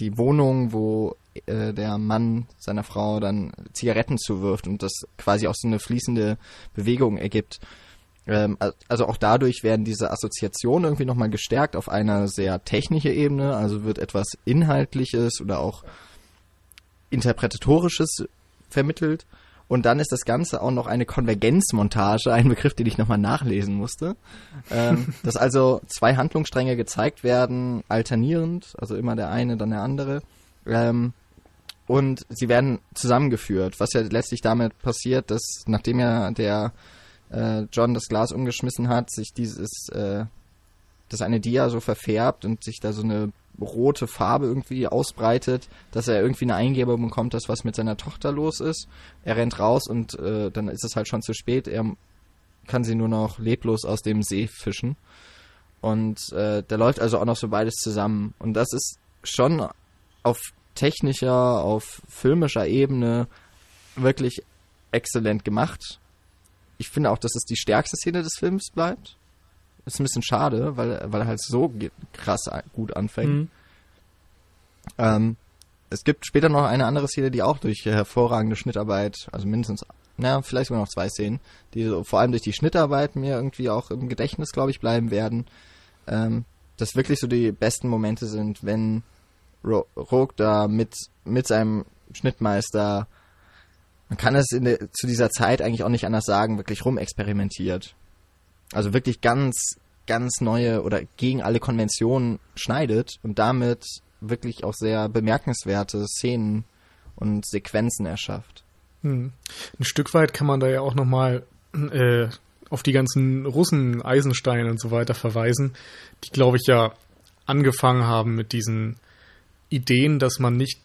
A: die Wohnung, wo äh, der Mann seiner Frau dann Zigaretten zuwirft und das quasi auch so eine fließende Bewegung ergibt. Ähm, also auch dadurch werden diese Assoziationen irgendwie nochmal gestärkt auf einer sehr technischen Ebene, also wird etwas Inhaltliches oder auch Interpretatorisches vermittelt. Und dann ist das Ganze auch noch eine Konvergenzmontage, ein Begriff, den ich nochmal nachlesen musste. Ähm, dass also zwei Handlungsstränge gezeigt werden, alternierend, also immer der eine, dann der andere. Ähm, und sie werden zusammengeführt, was ja letztlich damit passiert, dass nachdem ja der äh, John das Glas umgeschmissen hat, sich dieses, äh, das eine Dia so verfärbt und sich da so eine rote Farbe irgendwie ausbreitet, dass er irgendwie eine Eingebung bekommt, dass was mit seiner Tochter los ist. Er rennt raus und äh, dann ist es halt schon zu spät. Er kann sie nur noch leblos aus dem See fischen. Und äh, da läuft also auch noch so beides zusammen. Und das ist schon auf technischer, auf filmischer Ebene wirklich exzellent gemacht. Ich finde auch, dass es die stärkste Szene des Films bleibt. Ist ein bisschen schade, weil, weil er halt so krass gut anfängt. Mhm. Ähm, es gibt später noch eine andere Szene, die auch durch hervorragende Schnittarbeit, also mindestens, na, vielleicht sogar noch zwei Szenen, die so, vor allem durch die Schnittarbeit mir irgendwie auch im Gedächtnis, glaube ich, bleiben werden. Ähm, das wirklich so die besten Momente sind, wenn Ro Rogue da mit, mit seinem Schnittmeister, man kann es in der, zu dieser Zeit eigentlich auch nicht anders sagen, wirklich rumexperimentiert. Also wirklich ganz, ganz neue oder gegen alle Konventionen schneidet und damit wirklich auch sehr bemerkenswerte Szenen und Sequenzen erschafft.
C: Hm. Ein Stück weit kann man da ja auch nochmal äh, auf die ganzen Russen, Eisenstein und so weiter verweisen, die, glaube ich, ja angefangen haben mit diesen Ideen, dass man nicht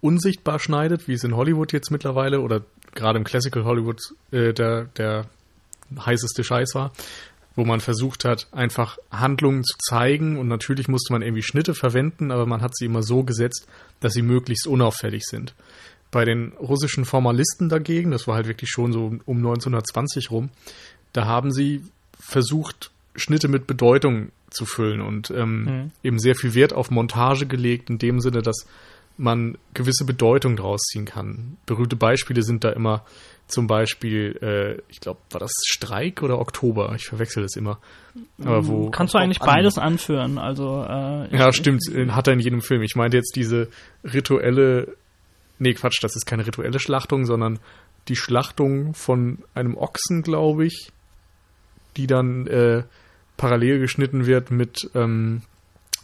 C: unsichtbar schneidet, wie es in Hollywood jetzt mittlerweile oder gerade im Classical Hollywood äh, der, der heißeste Scheiß war, wo man versucht hat, einfach Handlungen zu zeigen und natürlich musste man irgendwie Schnitte verwenden, aber man hat sie immer so gesetzt, dass sie möglichst unauffällig sind. Bei den russischen Formalisten dagegen, das war halt wirklich schon so um 1920 rum, da haben sie versucht, Schnitte mit Bedeutung zu füllen und ähm, mhm. eben sehr viel Wert auf Montage gelegt, in dem Sinne, dass man gewisse Bedeutung draus ziehen kann. Berühmte Beispiele sind da immer zum Beispiel, äh, ich glaube, war das Streik oder Oktober? Ich verwechsel das immer.
B: Aber wo Kannst du eigentlich an beides anführen? Also äh,
C: ja, stimmt. Hat er in jedem Film. Ich meinte jetzt diese rituelle, nee, Quatsch, das ist keine rituelle Schlachtung, sondern die Schlachtung von einem Ochsen, glaube ich, die dann äh, parallel geschnitten wird mit ähm,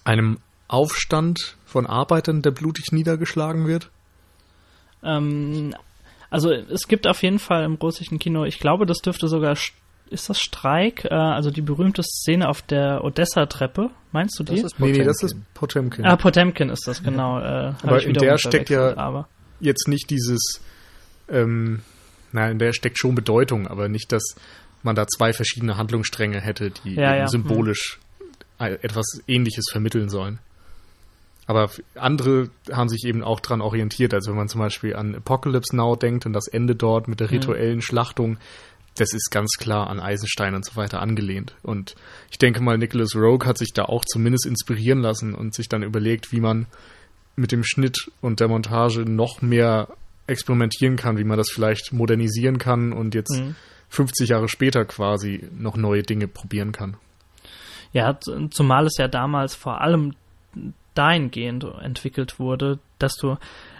C: einem Aufstand von Arbeitern, der blutig niedergeschlagen wird?
B: Ähm, also es gibt auf jeden Fall im russischen Kino, ich glaube, das dürfte sogar, ist das Streik? Äh, also die berühmte Szene auf der Odessa-Treppe, meinst du die?
C: Das nee, nee, das ist Potemkin.
B: Ah, Potemkin ist das, genau. Äh,
C: aber in der steckt ja aber. jetzt nicht dieses, ähm, nein, in der steckt schon Bedeutung, aber nicht, dass man da zwei verschiedene Handlungsstränge hätte, die
B: ja, ja.
C: symbolisch hm. etwas Ähnliches vermitteln sollen. Aber andere haben sich eben auch dran orientiert. Also wenn man zum Beispiel an Apocalypse Now denkt und das Ende dort mit der hm. rituellen mhm. Schlachtung, das ist ganz klar an Eisenstein und so weiter angelehnt. Und ich denke mal, Nicholas Rogue hat sich da auch zumindest inspirieren lassen und sich dann überlegt, wie man mit dem Schnitt und der Montage noch mehr experimentieren kann, wie man das vielleicht modernisieren kann und jetzt mhm. 50 Jahre später quasi noch neue Dinge probieren kann.
B: Ja, zumal es ja damals vor allem dahingehend entwickelt wurde, dass du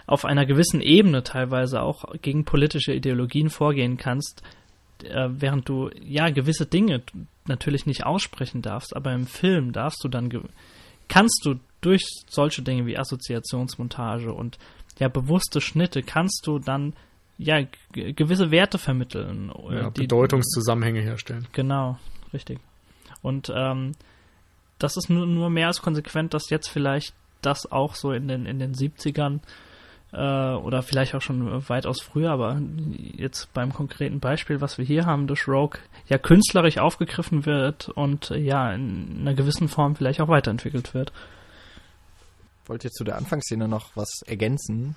B: auf einer gewissen Ebene teilweise auch gegen politische Ideologien vorgehen kannst, äh, während du ja gewisse Dinge natürlich nicht aussprechen darfst, aber im Film darfst du dann kannst du durch solche Dinge wie Assoziationsmontage und ja bewusste Schnitte kannst du dann ja, gewisse Werte vermitteln.
C: Äh, ja, die, Bedeutungszusammenhänge herstellen.
B: Genau, richtig. Und ähm, das ist nur, nur mehr als konsequent, dass jetzt vielleicht das auch so in den, in den 70ern äh, oder vielleicht auch schon weitaus früher, aber jetzt beim konkreten Beispiel, was wir hier haben, durch Rogue, ja künstlerisch aufgegriffen wird und ja in einer gewissen Form vielleicht auch weiterentwickelt wird.
A: Wollt ihr zu der Anfangsszene noch was ergänzen?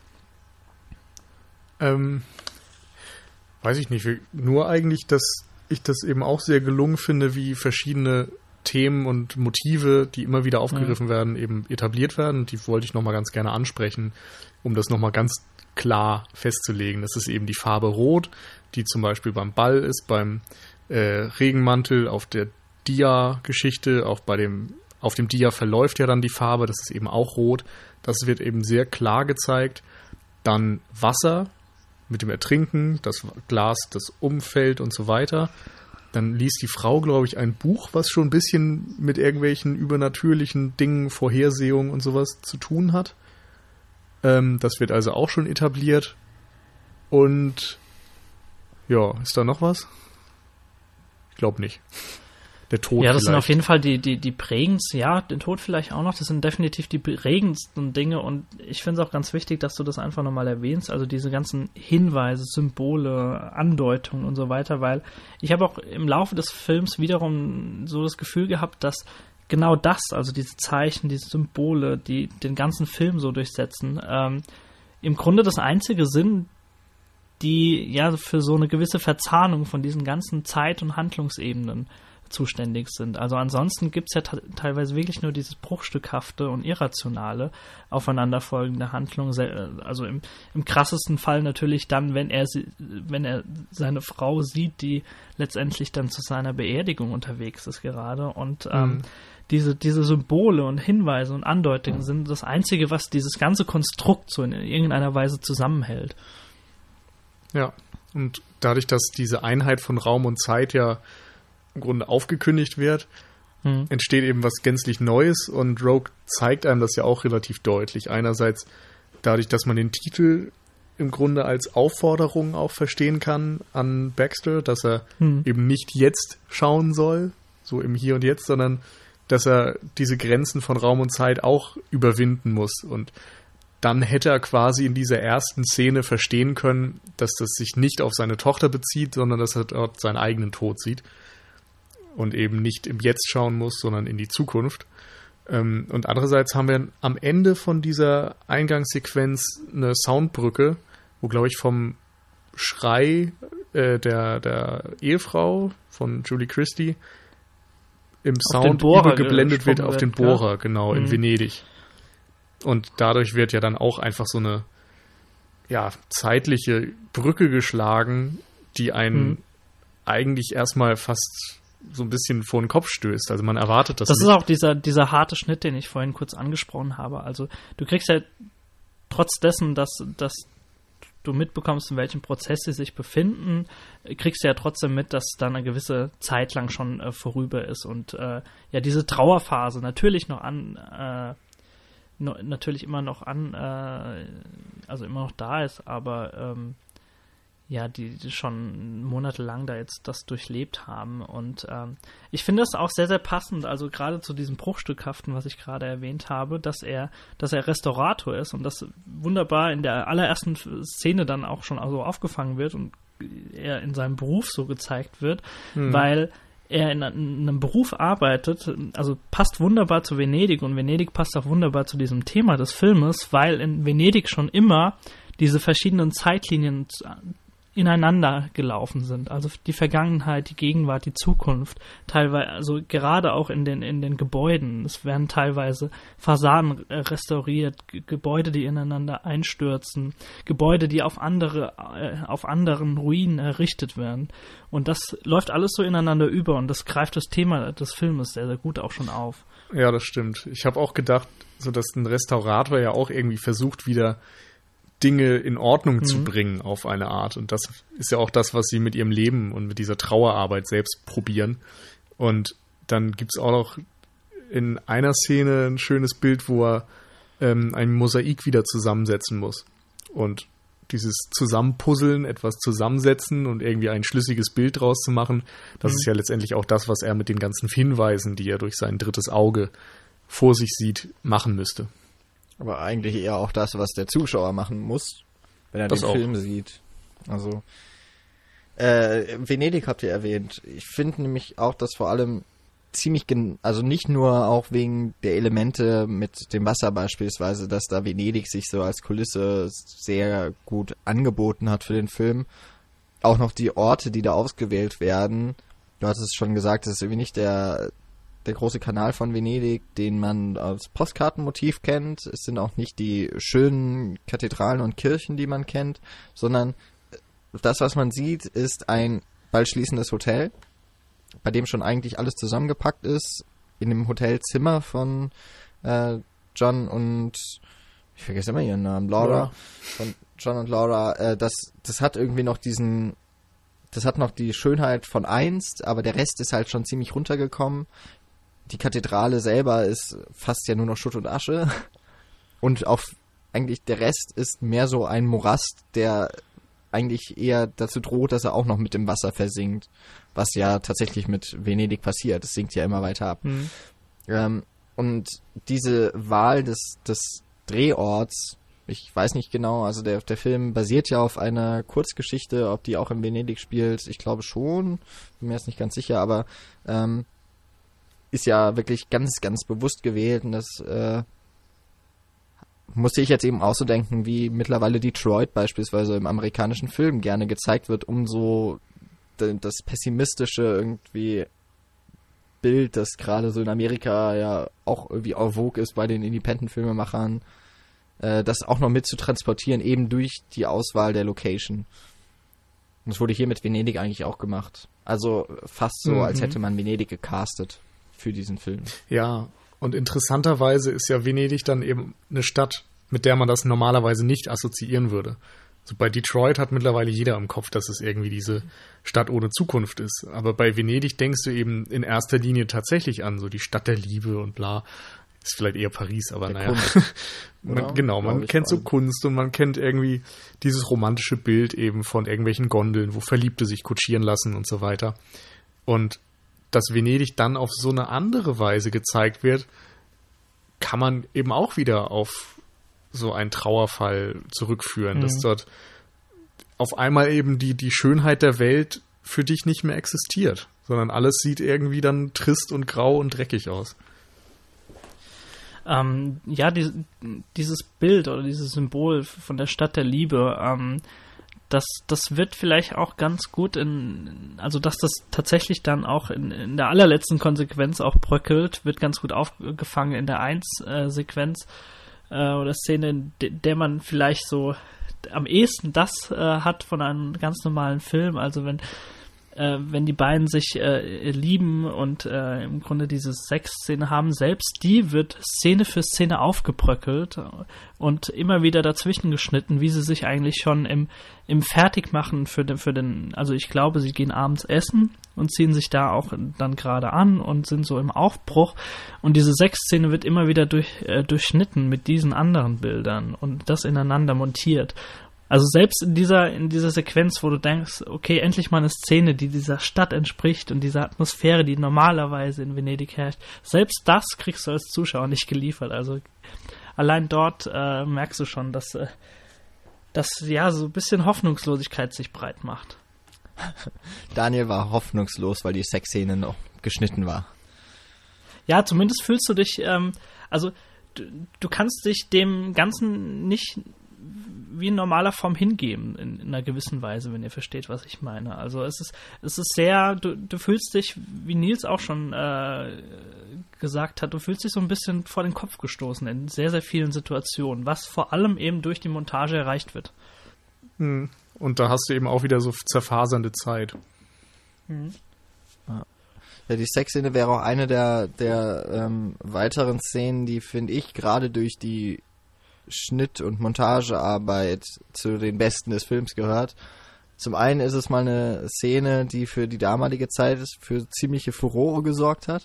C: Ähm, weiß ich nicht. Nur eigentlich, dass ich das eben auch sehr gelungen finde, wie verschiedene Themen und Motive, die immer wieder aufgegriffen ja. werden, eben etabliert werden. Die wollte ich nochmal ganz gerne ansprechen, um das nochmal ganz klar festzulegen. Das ist eben die Farbe Rot, die zum Beispiel beim Ball ist, beim äh, Regenmantel, auf der Dia-Geschichte, auch bei dem, auf dem Dia verläuft ja dann die Farbe, das ist eben auch rot. Das wird eben sehr klar gezeigt. Dann Wasser, mit dem Ertrinken, das Glas, das umfällt und so weiter. Dann liest die Frau, glaube ich, ein Buch, was schon ein bisschen mit irgendwelchen übernatürlichen Dingen, Vorhersehungen und sowas zu tun hat. Ähm, das wird also auch schon etabliert. Und ja, ist da noch was? Ich glaube nicht.
B: Der Tod. Ja, das vielleicht. sind auf jeden Fall die, die, die prägendsten, ja, den Tod vielleicht auch noch, das sind definitiv die prägendsten Dinge und ich finde es auch ganz wichtig, dass du das einfach nochmal erwähnst, also diese ganzen Hinweise, Symbole, Andeutungen und so weiter, weil ich habe auch im Laufe des Films wiederum so das Gefühl gehabt, dass genau das, also diese Zeichen, diese Symbole, die den ganzen Film so durchsetzen, ähm, im Grunde das einzige sind, die ja für so eine gewisse Verzahnung von diesen ganzen Zeit- und Handlungsebenen zuständig sind. Also ansonsten gibt es ja teilweise wirklich nur dieses bruchstückhafte und irrationale aufeinanderfolgende Handlung. Also im, im krassesten Fall natürlich dann, wenn er sie, wenn er seine Frau sieht, die letztendlich dann zu seiner Beerdigung unterwegs ist gerade und ähm, mhm. diese, diese Symbole und Hinweise und Andeutungen mhm. sind das Einzige, was dieses ganze Konstrukt so in irgendeiner Weise zusammenhält.
C: Ja, und dadurch, dass diese Einheit von Raum und Zeit ja im Grunde aufgekündigt wird, mhm. entsteht eben was gänzlich Neues und Rogue zeigt einem das ja auch relativ deutlich. Einerseits dadurch, dass man den Titel im Grunde als Aufforderung auch verstehen kann an Baxter, dass er mhm. eben nicht jetzt schauen soll, so im Hier und Jetzt, sondern dass er diese Grenzen von Raum und Zeit auch überwinden muss. Und dann hätte er quasi in dieser ersten Szene verstehen können, dass das sich nicht auf seine Tochter bezieht, sondern dass er dort seinen eigenen Tod sieht und eben nicht im Jetzt schauen muss, sondern in die Zukunft. Ähm, und andererseits haben wir am Ende von dieser Eingangssequenz eine Soundbrücke, wo, glaube ich, vom Schrei äh, der, der Ehefrau von Julie Christie im auf Sound übergeblendet wird auf den Bohrer, ja. genau, mhm. in Venedig. Und dadurch wird ja dann auch einfach so eine ja, zeitliche Brücke geschlagen, die einen mhm. eigentlich erstmal fast so ein bisschen vor den Kopf stößt. Also man erwartet das.
B: Das nicht. ist auch dieser, dieser harte Schnitt, den ich vorhin kurz angesprochen habe. Also du kriegst ja trotz dessen, dass, dass du mitbekommst, in welchem Prozess sie sich befinden, kriegst du ja trotzdem mit, dass da eine gewisse Zeit lang schon äh, vorüber ist und äh, ja diese Trauerphase natürlich noch an äh, no, natürlich immer noch an äh, also immer noch da ist, aber ähm, ja, die, die, schon monatelang da jetzt das durchlebt haben. Und ähm, ich finde das auch sehr, sehr passend, also gerade zu diesem Bruchstückhaften, was ich gerade erwähnt habe, dass er, dass er Restaurator ist und das wunderbar in der allerersten Szene dann auch schon also aufgefangen wird und er in seinem Beruf so gezeigt wird, hm. weil er in einem Beruf arbeitet, also passt wunderbar zu Venedig und Venedig passt auch wunderbar zu diesem Thema des Filmes, weil in Venedig schon immer diese verschiedenen Zeitlinien ineinander gelaufen sind. Also die Vergangenheit, die Gegenwart, die Zukunft, teilweise, also gerade auch in den, in den Gebäuden. Es werden teilweise Fassaden restauriert, G Gebäude, die ineinander einstürzen, Gebäude, die auf andere, äh, auf anderen Ruinen errichtet werden. Und das läuft alles so ineinander über und das greift das Thema des Filmes sehr, sehr gut auch schon auf.
C: Ja, das stimmt. Ich habe auch gedacht, so dass ein Restaurator ja auch irgendwie versucht, wieder Dinge in Ordnung mhm. zu bringen auf eine Art. Und das ist ja auch das, was sie mit ihrem Leben und mit dieser Trauerarbeit selbst probieren. Und dann gibt es auch noch in einer Szene ein schönes Bild, wo er ähm, ein Mosaik wieder zusammensetzen muss. Und dieses Zusammenpuzzeln, etwas zusammensetzen und irgendwie ein schlüssiges Bild draus zu machen, das mhm. ist ja letztendlich auch das, was er mit den ganzen Hinweisen, die er durch sein drittes Auge vor sich sieht, machen müsste.
A: Aber eigentlich eher auch das, was der Zuschauer machen muss, wenn er das den auch. Film sieht. Also äh, Venedig habt ihr erwähnt. Ich finde nämlich auch, dass vor allem ziemlich, also nicht nur auch wegen der Elemente mit dem Wasser beispielsweise, dass da Venedig sich so als Kulisse sehr gut angeboten hat für den Film. Auch noch die Orte, die da ausgewählt werden. Du hattest es schon gesagt, das ist irgendwie nicht der der große Kanal von Venedig, den man als Postkartenmotiv kennt. Es sind auch nicht die schönen Kathedralen und Kirchen, die man kennt, sondern das, was man sieht, ist ein bald schließendes Hotel, bei dem schon eigentlich alles zusammengepackt ist, in dem Hotelzimmer von äh, John und ich vergesse immer ihren Namen, Laura, ja. von John und Laura, äh, das, das hat irgendwie noch diesen das hat noch die Schönheit von einst, aber der Rest ist halt schon ziemlich runtergekommen die Kathedrale selber ist fast ja nur noch Schutt und Asche. Und auch eigentlich der Rest ist mehr so ein Morast, der eigentlich eher dazu droht, dass er auch noch mit dem Wasser versinkt. Was ja tatsächlich mit Venedig passiert. Es sinkt ja immer weiter ab. Mhm. Ähm, und diese Wahl des, des Drehorts, ich weiß nicht genau, also der, der Film basiert ja auf einer Kurzgeschichte, ob die auch in Venedig spielt. Ich glaube schon, bin mir jetzt nicht ganz sicher, aber ähm, ist ja wirklich ganz, ganz bewusst gewählt und das äh, musste ich jetzt eben auch so denken, wie mittlerweile Detroit beispielsweise im amerikanischen Film gerne gezeigt wird, um so das Pessimistische irgendwie Bild, das gerade so in Amerika ja auch irgendwie en vogue ist bei den Independent-Filmemachern, äh, das auch noch mit zu transportieren, eben durch die Auswahl der Location. Und das wurde hier mit Venedig eigentlich auch gemacht. Also fast so, mhm. als hätte man Venedig gecastet für diesen Film.
C: Ja, und interessanterweise ist ja Venedig dann eben eine Stadt, mit der man das normalerweise nicht assoziieren würde. So bei Detroit hat mittlerweile jeder im Kopf, dass es irgendwie diese Stadt ohne Zukunft ist. Aber bei Venedig denkst du eben in erster Linie tatsächlich an, so die Stadt der Liebe und bla. Ist vielleicht eher Paris, aber der naja. man, genau, man kennt so Kunst und man kennt irgendwie dieses romantische Bild eben von irgendwelchen Gondeln, wo Verliebte sich kutschieren lassen und so weiter. Und dass Venedig dann auf so eine andere Weise gezeigt wird, kann man eben auch wieder auf so einen Trauerfall zurückführen, mhm. dass dort auf einmal eben die, die Schönheit der Welt für dich nicht mehr existiert, sondern alles sieht irgendwie dann trist und grau und dreckig aus.
B: Ähm, ja, die, dieses Bild oder dieses Symbol von der Stadt der Liebe, ähm, das, das wird vielleicht auch ganz gut in, also dass das tatsächlich dann auch in, in der allerletzten Konsequenz auch bröckelt, wird ganz gut aufgefangen in der 1-Sequenz äh, oder Szene, in der man vielleicht so am ehesten das äh, hat von einem ganz normalen Film. Also wenn äh, wenn die beiden sich äh, lieben und äh, im Grunde diese Sexszene haben, selbst die wird Szene für Szene aufgebröckelt und immer wieder dazwischen geschnitten, wie sie sich eigentlich schon im, im Fertigmachen für den, für den, also ich glaube, sie gehen abends essen und ziehen sich da auch dann gerade an und sind so im Aufbruch. Und diese Sexszene wird immer wieder durch, äh, durchschnitten mit diesen anderen Bildern und das ineinander montiert also selbst in dieser, in dieser Sequenz, wo du denkst, okay, endlich mal eine Szene, die dieser Stadt entspricht und dieser Atmosphäre, die normalerweise in Venedig herrscht, selbst das kriegst du als Zuschauer nicht geliefert. Also allein dort äh, merkst du schon, dass, äh, dass ja so ein bisschen Hoffnungslosigkeit sich breit macht.
A: Daniel war hoffnungslos, weil die Sexszene noch geschnitten war.
B: Ja, zumindest fühlst du dich, ähm, also du, du kannst dich dem Ganzen nicht wie in normaler Form hingeben, in, in, einer gewissen Weise, wenn ihr versteht, was ich meine. Also es ist, es ist sehr, du, du fühlst dich, wie Nils auch schon äh, gesagt hat, du fühlst dich so ein bisschen vor den Kopf gestoßen in sehr, sehr vielen Situationen, was vor allem eben durch die Montage erreicht wird.
C: Hm. Und da hast du eben auch wieder so zerfasernde Zeit.
A: Mhm. Ja, die Sexszene wäre auch eine der, der ähm, weiteren Szenen, die, finde ich, gerade durch die Schnitt- und Montagearbeit zu den besten des Films gehört. Zum einen ist es mal eine Szene, die für die damalige Zeit für ziemliche Furore gesorgt hat.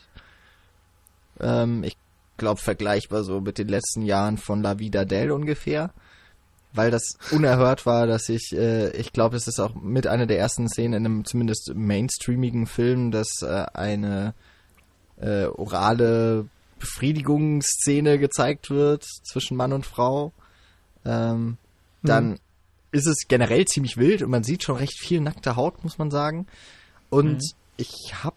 A: Ähm, ich glaube vergleichbar so mit den letzten Jahren von La Vida Del ungefähr. Weil das unerhört war, dass ich, äh, ich glaube, es ist auch mit einer der ersten Szenen in einem zumindest mainstreamigen Film, dass äh, eine äh, orale Befriedigungsszene gezeigt wird zwischen Mann und Frau, ähm, dann mhm. ist es generell ziemlich wild und man sieht schon recht viel nackte Haut, muss man sagen. Und mhm. ich habe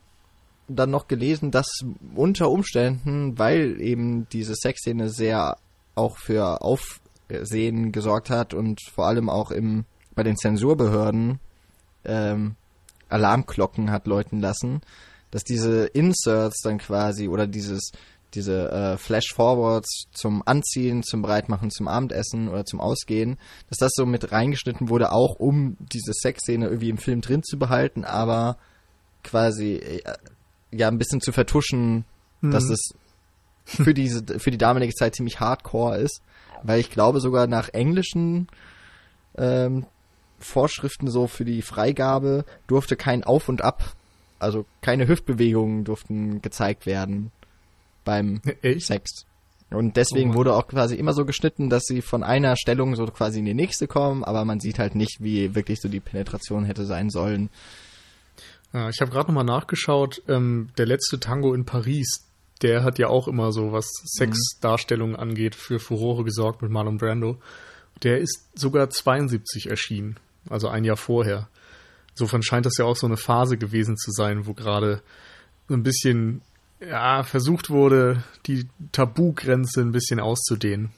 A: dann noch gelesen, dass unter Umständen, weil eben diese Sexszene sehr auch für Aufsehen gesorgt hat und vor allem auch im bei den Zensurbehörden ähm, Alarmglocken hat läuten lassen, dass diese Inserts dann quasi oder dieses diese äh, Flash-Forwards zum Anziehen, zum Bereitmachen, zum Abendessen oder zum Ausgehen, dass das so mit reingeschnitten wurde, auch um diese Sexszene irgendwie im Film drin zu behalten, aber quasi äh, ja ein bisschen zu vertuschen, mhm. dass es für diese für die damalige Zeit ziemlich hardcore ist, weil ich glaube sogar nach englischen ähm, Vorschriften so für die Freigabe durfte kein Auf und Ab, also keine Hüftbewegungen durften gezeigt werden beim Echt? Sex. Und deswegen oh wurde auch quasi immer so geschnitten, dass sie von einer Stellung so quasi in die nächste kommen, aber man sieht halt nicht, wie wirklich so die Penetration hätte sein sollen.
C: Ja, ich habe gerade nochmal nachgeschaut, ähm, der letzte Tango in Paris, der hat ja auch immer so, was Sexdarstellungen angeht, für Furore gesorgt mit Marlon Brando. Der ist sogar 72 erschienen, also ein Jahr vorher. Insofern scheint das ja auch so eine Phase gewesen zu sein, wo gerade so ein bisschen ja, versucht wurde, die Tabugrenze ein bisschen auszudehnen.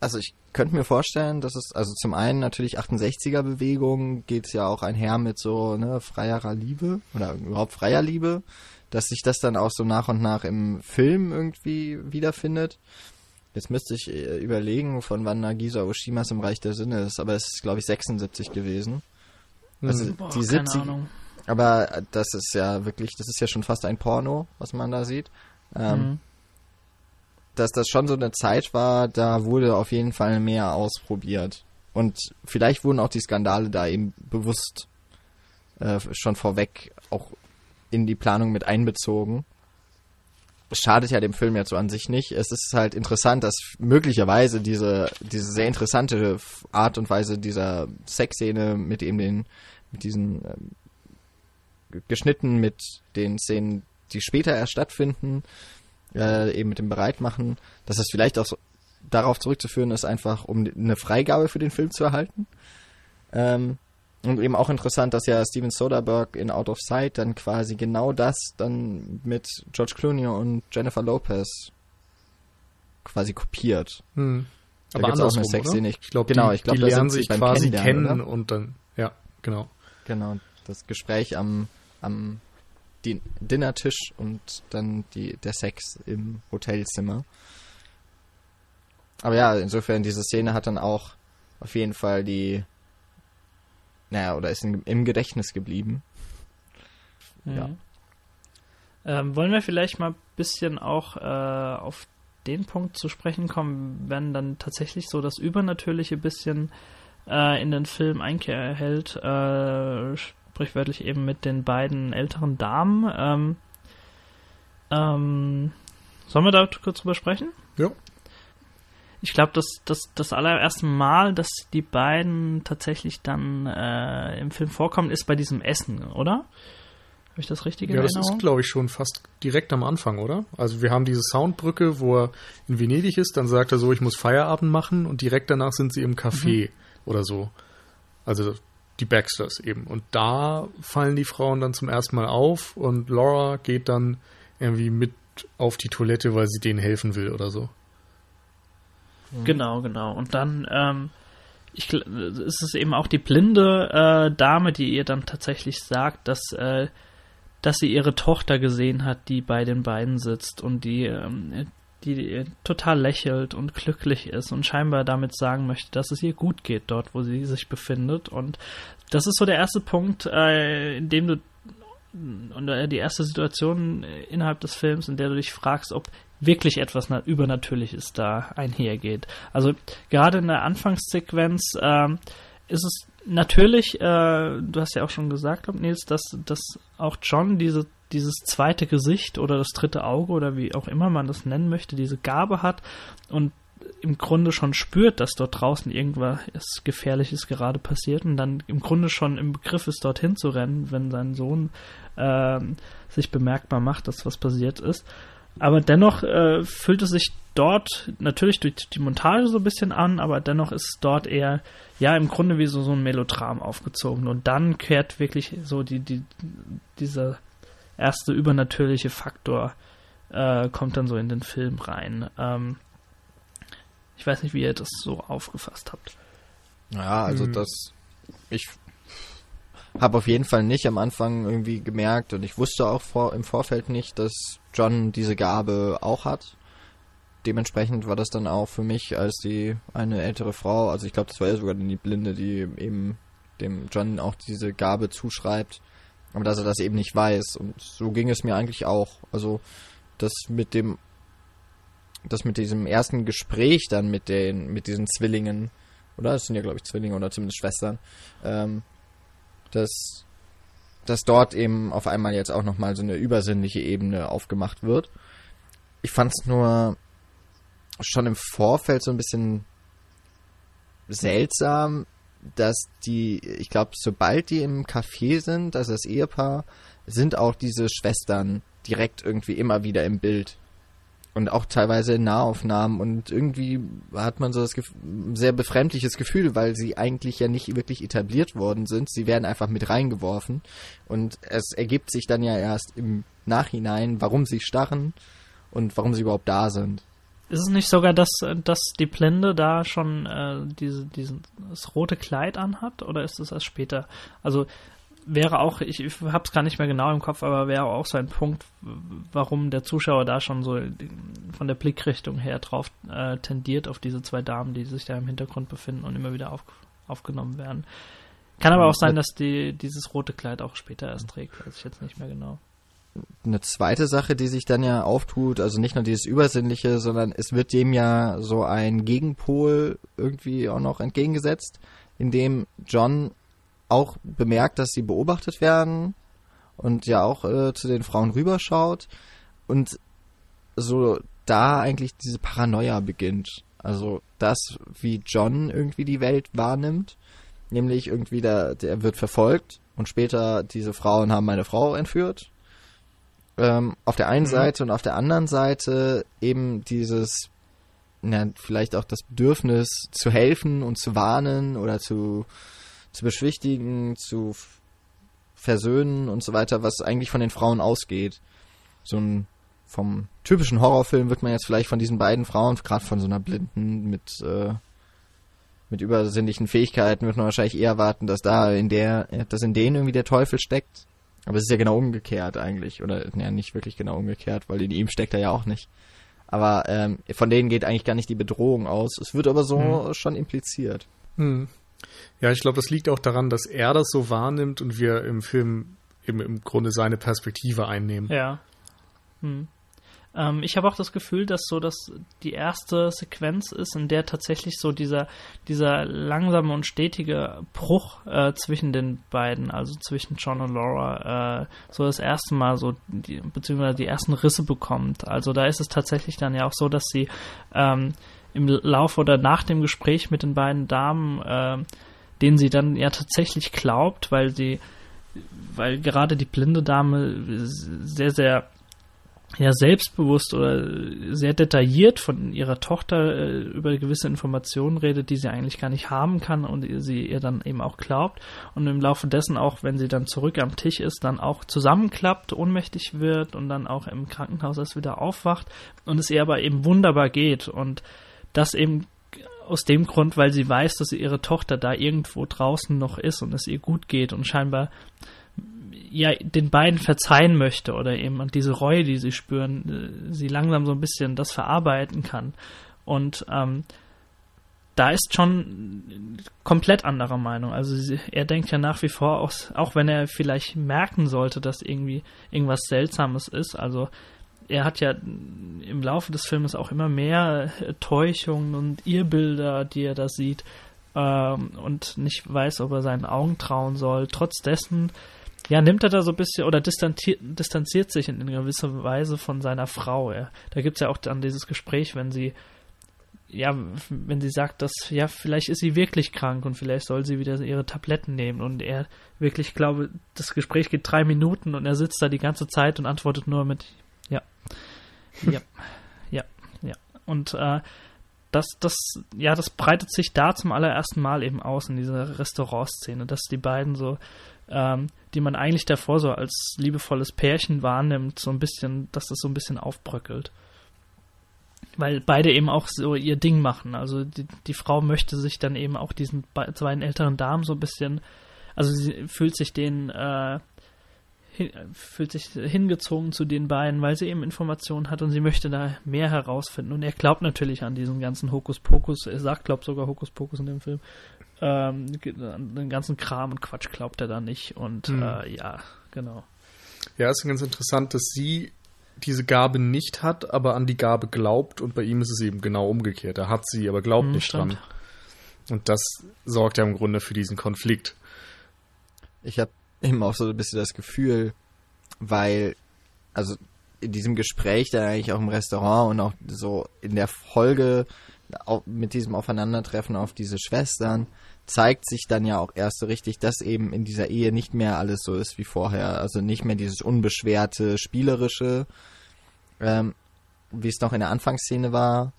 A: Also ich könnte mir vorstellen, dass es, also zum einen natürlich 68er Bewegung geht es ja auch einher mit so ne, freierer Liebe oder überhaupt freier Liebe, dass sich das dann auch so nach und nach im Film irgendwie wiederfindet. Jetzt müsste ich äh, überlegen, von wann Nagisa Oshimas im Reich der Sinne ist, aber es ist, glaube ich, 76 gewesen. Also
B: Hm. Boah,
A: die
B: keine
A: 70,
B: Ahnung.
A: Aber das ist ja wirklich, das ist ja schon fast ein Porno, was man da sieht. Ähm,
B: Mhm.
A: Dass das schon so eine Zeit war, da wurde auf jeden Fall mehr ausprobiert. Und vielleicht wurden auch die Skandale da eben bewusst äh, schon vorweg auch in die Planung mit einbezogen. Schadet ja dem Film jetzt so an sich nicht. Es ist halt interessant, dass möglicherweise diese, diese sehr interessante Art und Weise dieser Sexszene mit eben den, mit diesen ähm, geschnitten mit den Szenen, die später erst stattfinden, äh, eben mit dem Bereitmachen, dass das vielleicht auch so darauf zurückzuführen ist, einfach um eine Freigabe für den Film zu erhalten. Ähm, und eben auch interessant, dass ja Steven Soderbergh in Out of Sight dann quasi genau das dann mit George Clooney und Jennifer Lopez quasi kopiert.
C: Hm.
A: Da
C: Aber
A: gibt's auch eine
C: andersrum,
A: Sexszene. Ich-
C: Ich glaube,
A: genau,
C: die,
A: ich glaub,
C: die lernen sich quasi kennen
A: oder?
C: und dann, ja, genau.
A: Genau, das Gespräch am, am Din Dinnertisch und dann die, der Sex im Hotelzimmer. Aber ja, insofern, diese Szene hat dann auch auf jeden Fall die, naja, oder ist in, im Gedächtnis geblieben. Ja.
B: Mhm. Ähm, wollen wir vielleicht mal ein bisschen auch äh, auf den Punkt zu sprechen kommen, wenn dann tatsächlich so das Übernatürliche bisschen äh, in den Film Einkehr hält, äh, sprichwörtlich eben mit den beiden älteren Damen. Ähm, ähm, sollen wir da kurz drüber sprechen?
C: Ja.
B: Ich glaube, das, das, das allererste Mal, dass die beiden tatsächlich dann äh, im Film vorkommen, ist bei diesem Essen, oder? Habe ich das richtig in
C: Ja, das
B: Erinnerung?
C: ist, glaube ich, schon fast direkt am Anfang, oder? Also wir haben diese Soundbrücke, wo er in Venedig ist, dann sagt er so, ich muss Feierabend machen und direkt danach sind sie im Café oder so. Also die Baxters eben. Und da fallen die Frauen dann zum ersten Mal auf und Laura geht dann irgendwie mit auf die Toilette, weil sie denen helfen will oder so.
B: Genau, genau. Und dann ähm, ich, ist es eben auch die blinde äh, Dame, die ihr dann tatsächlich sagt, dass, äh, dass sie ihre Tochter gesehen hat, die bei den beiden sitzt und die, ähm, die äh, total lächelt und glücklich ist und scheinbar damit sagen möchte, dass es ihr gut geht dort, wo sie sich befindet. Und das ist so der erste Punkt, äh, in dem du und äh, die erste Situation äh, innerhalb des Films, in der du dich fragst, ob wirklich etwas na- Übernatürliches da einhergeht. Also gerade in der Anfangssequenz ähm, ist es natürlich, äh, du hast ja auch schon gesagt, Nils, dass, dass auch John diese, dieses zweite Gesicht oder das dritte Auge oder wie auch immer man das nennen möchte, diese Gabe hat und im Grunde schon spürt, dass dort draußen irgendwas Gefährliches gerade passiert und dann im Grunde schon im Begriff ist, dorthin zu rennen, wenn sein Sohn ähm, sich bemerkbar macht, dass was passiert ist. Aber dennoch äh, fühlt es sich dort natürlich durch die Montage so ein bisschen an, aber dennoch ist es dort eher, ja, im Grunde wie so, so ein Melodram aufgezogen. Und dann kehrt wirklich so die, die, dieser erste übernatürliche Faktor äh, kommt dann so in den Film rein. Ähm, ich weiß nicht, wie ihr das so aufgefasst habt.
A: Ja, also
C: Mhm.
A: das, ich habe auf jeden Fall nicht am Anfang irgendwie gemerkt und ich wusste auch vor, im Vorfeld nicht, dass John diese Gabe auch hat. Dementsprechend war das dann auch für mich als die eine ältere Frau, also ich glaube, das war ja sogar die Blinde, die eben dem John auch diese Gabe zuschreibt, aber dass er das eben nicht weiß und so ging es mir eigentlich auch. Also das mit dem das mit diesem ersten Gespräch dann mit den mit diesen Zwillingen oder? Das sind ja, glaube ich, Zwillinge oder zumindest Schwestern. Ähm, dass, dass dort eben auf einmal jetzt auch nochmal so eine übersinnliche Ebene aufgemacht wird. Ich fand es nur schon im Vorfeld so ein bisschen seltsam, dass die, ich glaube, sobald die im Café sind, also das Ehepaar, sind auch diese Schwestern direkt irgendwie immer wieder im Bild und auch teilweise in Nahaufnahmen und irgendwie hat man so das Gef sehr befremdliches Gefühl, weil sie eigentlich ja nicht wirklich etabliert worden sind. Sie werden einfach mit reingeworfen und es ergibt sich dann ja erst im Nachhinein, warum sie starren und warum sie überhaupt da sind.
B: Ist es nicht sogar, dass, dass die Blinde da schon äh, diese, diesen, das rote Kleid anhat oder ist das erst später? Also wäre auch, ich, ich habe es gar nicht mehr genau im Kopf, aber wäre auch so ein Punkt, warum der Zuschauer da schon so von der Blickrichtung her drauf äh, tendiert auf diese zwei Damen, die sich da im Hintergrund befinden und immer wieder auf, aufgenommen werden. Kann aber auch sein, dass die dieses rote Kleid auch später erst trägt, weiß ich jetzt nicht mehr genau.
A: Eine zweite Sache, die sich dann ja auftut, also nicht nur dieses Übersinnliche, sondern es wird dem ja so ein Gegenpol irgendwie auch noch entgegengesetzt, in dem John auch bemerkt, dass sie beobachtet werden und ja auch äh, zu den Frauen rüberschaut und so da eigentlich diese Paranoia beginnt. Also das, wie John irgendwie die Welt wahrnimmt, nämlich irgendwie der, der wird verfolgt und später diese Frauen haben meine Frau entführt. Ähm, auf der einen mhm. Seite und auf der anderen Seite eben dieses, na, vielleicht auch das Bedürfnis zu helfen und zu warnen oder zu zu beschwichtigen, zu versöhnen und so weiter, was eigentlich von den Frauen ausgeht. So ein vom typischen Horrorfilm wird man jetzt vielleicht von diesen beiden Frauen, gerade von so einer Blinden mit äh, mit übersinnlichen Fähigkeiten, wird man wahrscheinlich eher erwarten, dass da in der, dass in denen irgendwie der Teufel steckt. Aber es ist ja genau umgekehrt eigentlich. Oder ja, nicht wirklich genau umgekehrt, weil in ihm steckt er ja auch nicht. Aber ähm, von denen geht eigentlich gar nicht die Bedrohung aus. Es wird aber so hm. schon impliziert.
C: Hm. Ja, ich glaube, das liegt auch daran, dass er das so wahrnimmt und wir im Film eben im Grunde seine Perspektive einnehmen.
B: Ja. Hm. Ähm, ich habe auch das Gefühl, dass so das die erste Sequenz ist, in der tatsächlich so dieser, dieser langsame und stetige Bruch äh, zwischen den beiden, also zwischen John und Laura, äh, so das erste Mal so, die, beziehungsweise die ersten Risse bekommt. Also da ist es tatsächlich dann ja auch so, dass sie ähm, im Laufe oder nach dem Gespräch mit den beiden Damen, äh, denen sie dann ja tatsächlich glaubt, weil sie, weil gerade die blinde Dame sehr, sehr ja selbstbewusst oder sehr detailliert von ihrer Tochter äh, über gewisse Informationen redet, die sie eigentlich gar nicht haben kann und sie ihr dann eben auch glaubt. Und im Laufe dessen auch, wenn sie dann zurück am Tisch ist, dann auch zusammenklappt, ohnmächtig wird und dann auch im Krankenhaus erst wieder aufwacht und es ihr aber eben wunderbar geht. Und das eben aus dem Grund, weil sie weiß, dass ihre Tochter da irgendwo draußen noch ist und es ihr gut geht und scheinbar ja den beiden verzeihen möchte oder eben diese Reue, die sie spüren, äh, sie langsam so ein bisschen das verarbeiten kann. Und ähm, da ist schon komplett anderer Meinung. Also sie, er denkt ja nach wie vor, auch, auch wenn er vielleicht merken sollte, dass irgendwie irgendwas Seltsames ist. Also er hat ja im Laufe des Filmes auch immer mehr äh, Täuschungen und Irrbilder, die er da sieht ähm, und nicht weiß, ob er seinen Augen trauen soll. Trotz dessen, ja, nimmt er da so ein bisschen oder distanziert, distanziert sich in, gewisser Weise von seiner Frau. Ja. Da gibt es ja auch dann dieses Gespräch, wenn sie ja, wenn sie sagt, dass ja, vielleicht ist sie wirklich krank und vielleicht soll sie wieder ihre Tabletten nehmen und er wirklich, glaube, das Gespräch geht drei Minuten und er sitzt da die ganze Zeit und antwortet nur mit ja. Ja. ja. Ja. Und äh, das, das, ja, das breitet sich da zum allerersten Mal eben aus in dieser Restaurantszene, dass die beiden so, ähm, die man eigentlich davor so als liebevolles Pärchen wahrnimmt, so ein bisschen, dass das so ein bisschen aufbröckelt. Weil beide eben auch so ihr Ding machen. Also die, die Frau möchte sich dann eben auch diesen zwei älteren Damen so ein bisschen, also sie fühlt sich denen äh, fühlt sich hingezogen zu den beiden, weil sie eben Informationen hat und sie möchte da mehr herausfinden. Und er glaubt natürlich an diesen ganzen Hokuspokus. Er sagt, glaubt sogar Hokuspokus in dem Film. Ähm, den ganzen Kram und Quatsch glaubt er da nicht. Und hm. äh, ja, genau.
C: Ja, es ist ganz interessant, dass sie diese Gabe nicht hat, aber an die Gabe glaubt. Und bei ihm ist es eben genau umgekehrt. Er hat sie, aber glaubt hm, nicht stimmt. dran. Und das sorgt ja im Grunde für diesen Konflikt.
A: Ich habe eben auch so ein bisschen das Gefühl, weil, also in diesem Gespräch dann eigentlich auch im Restaurant und auch so in der Folge mit diesem Aufeinandertreffen auf diese Schwestern zeigt sich dann ja auch erst so richtig, dass eben in dieser Ehe nicht mehr alles so ist wie vorher. Also nicht mehr dieses unbeschwerte, spielerische, ähm, wie es noch in der Anfangsszene war,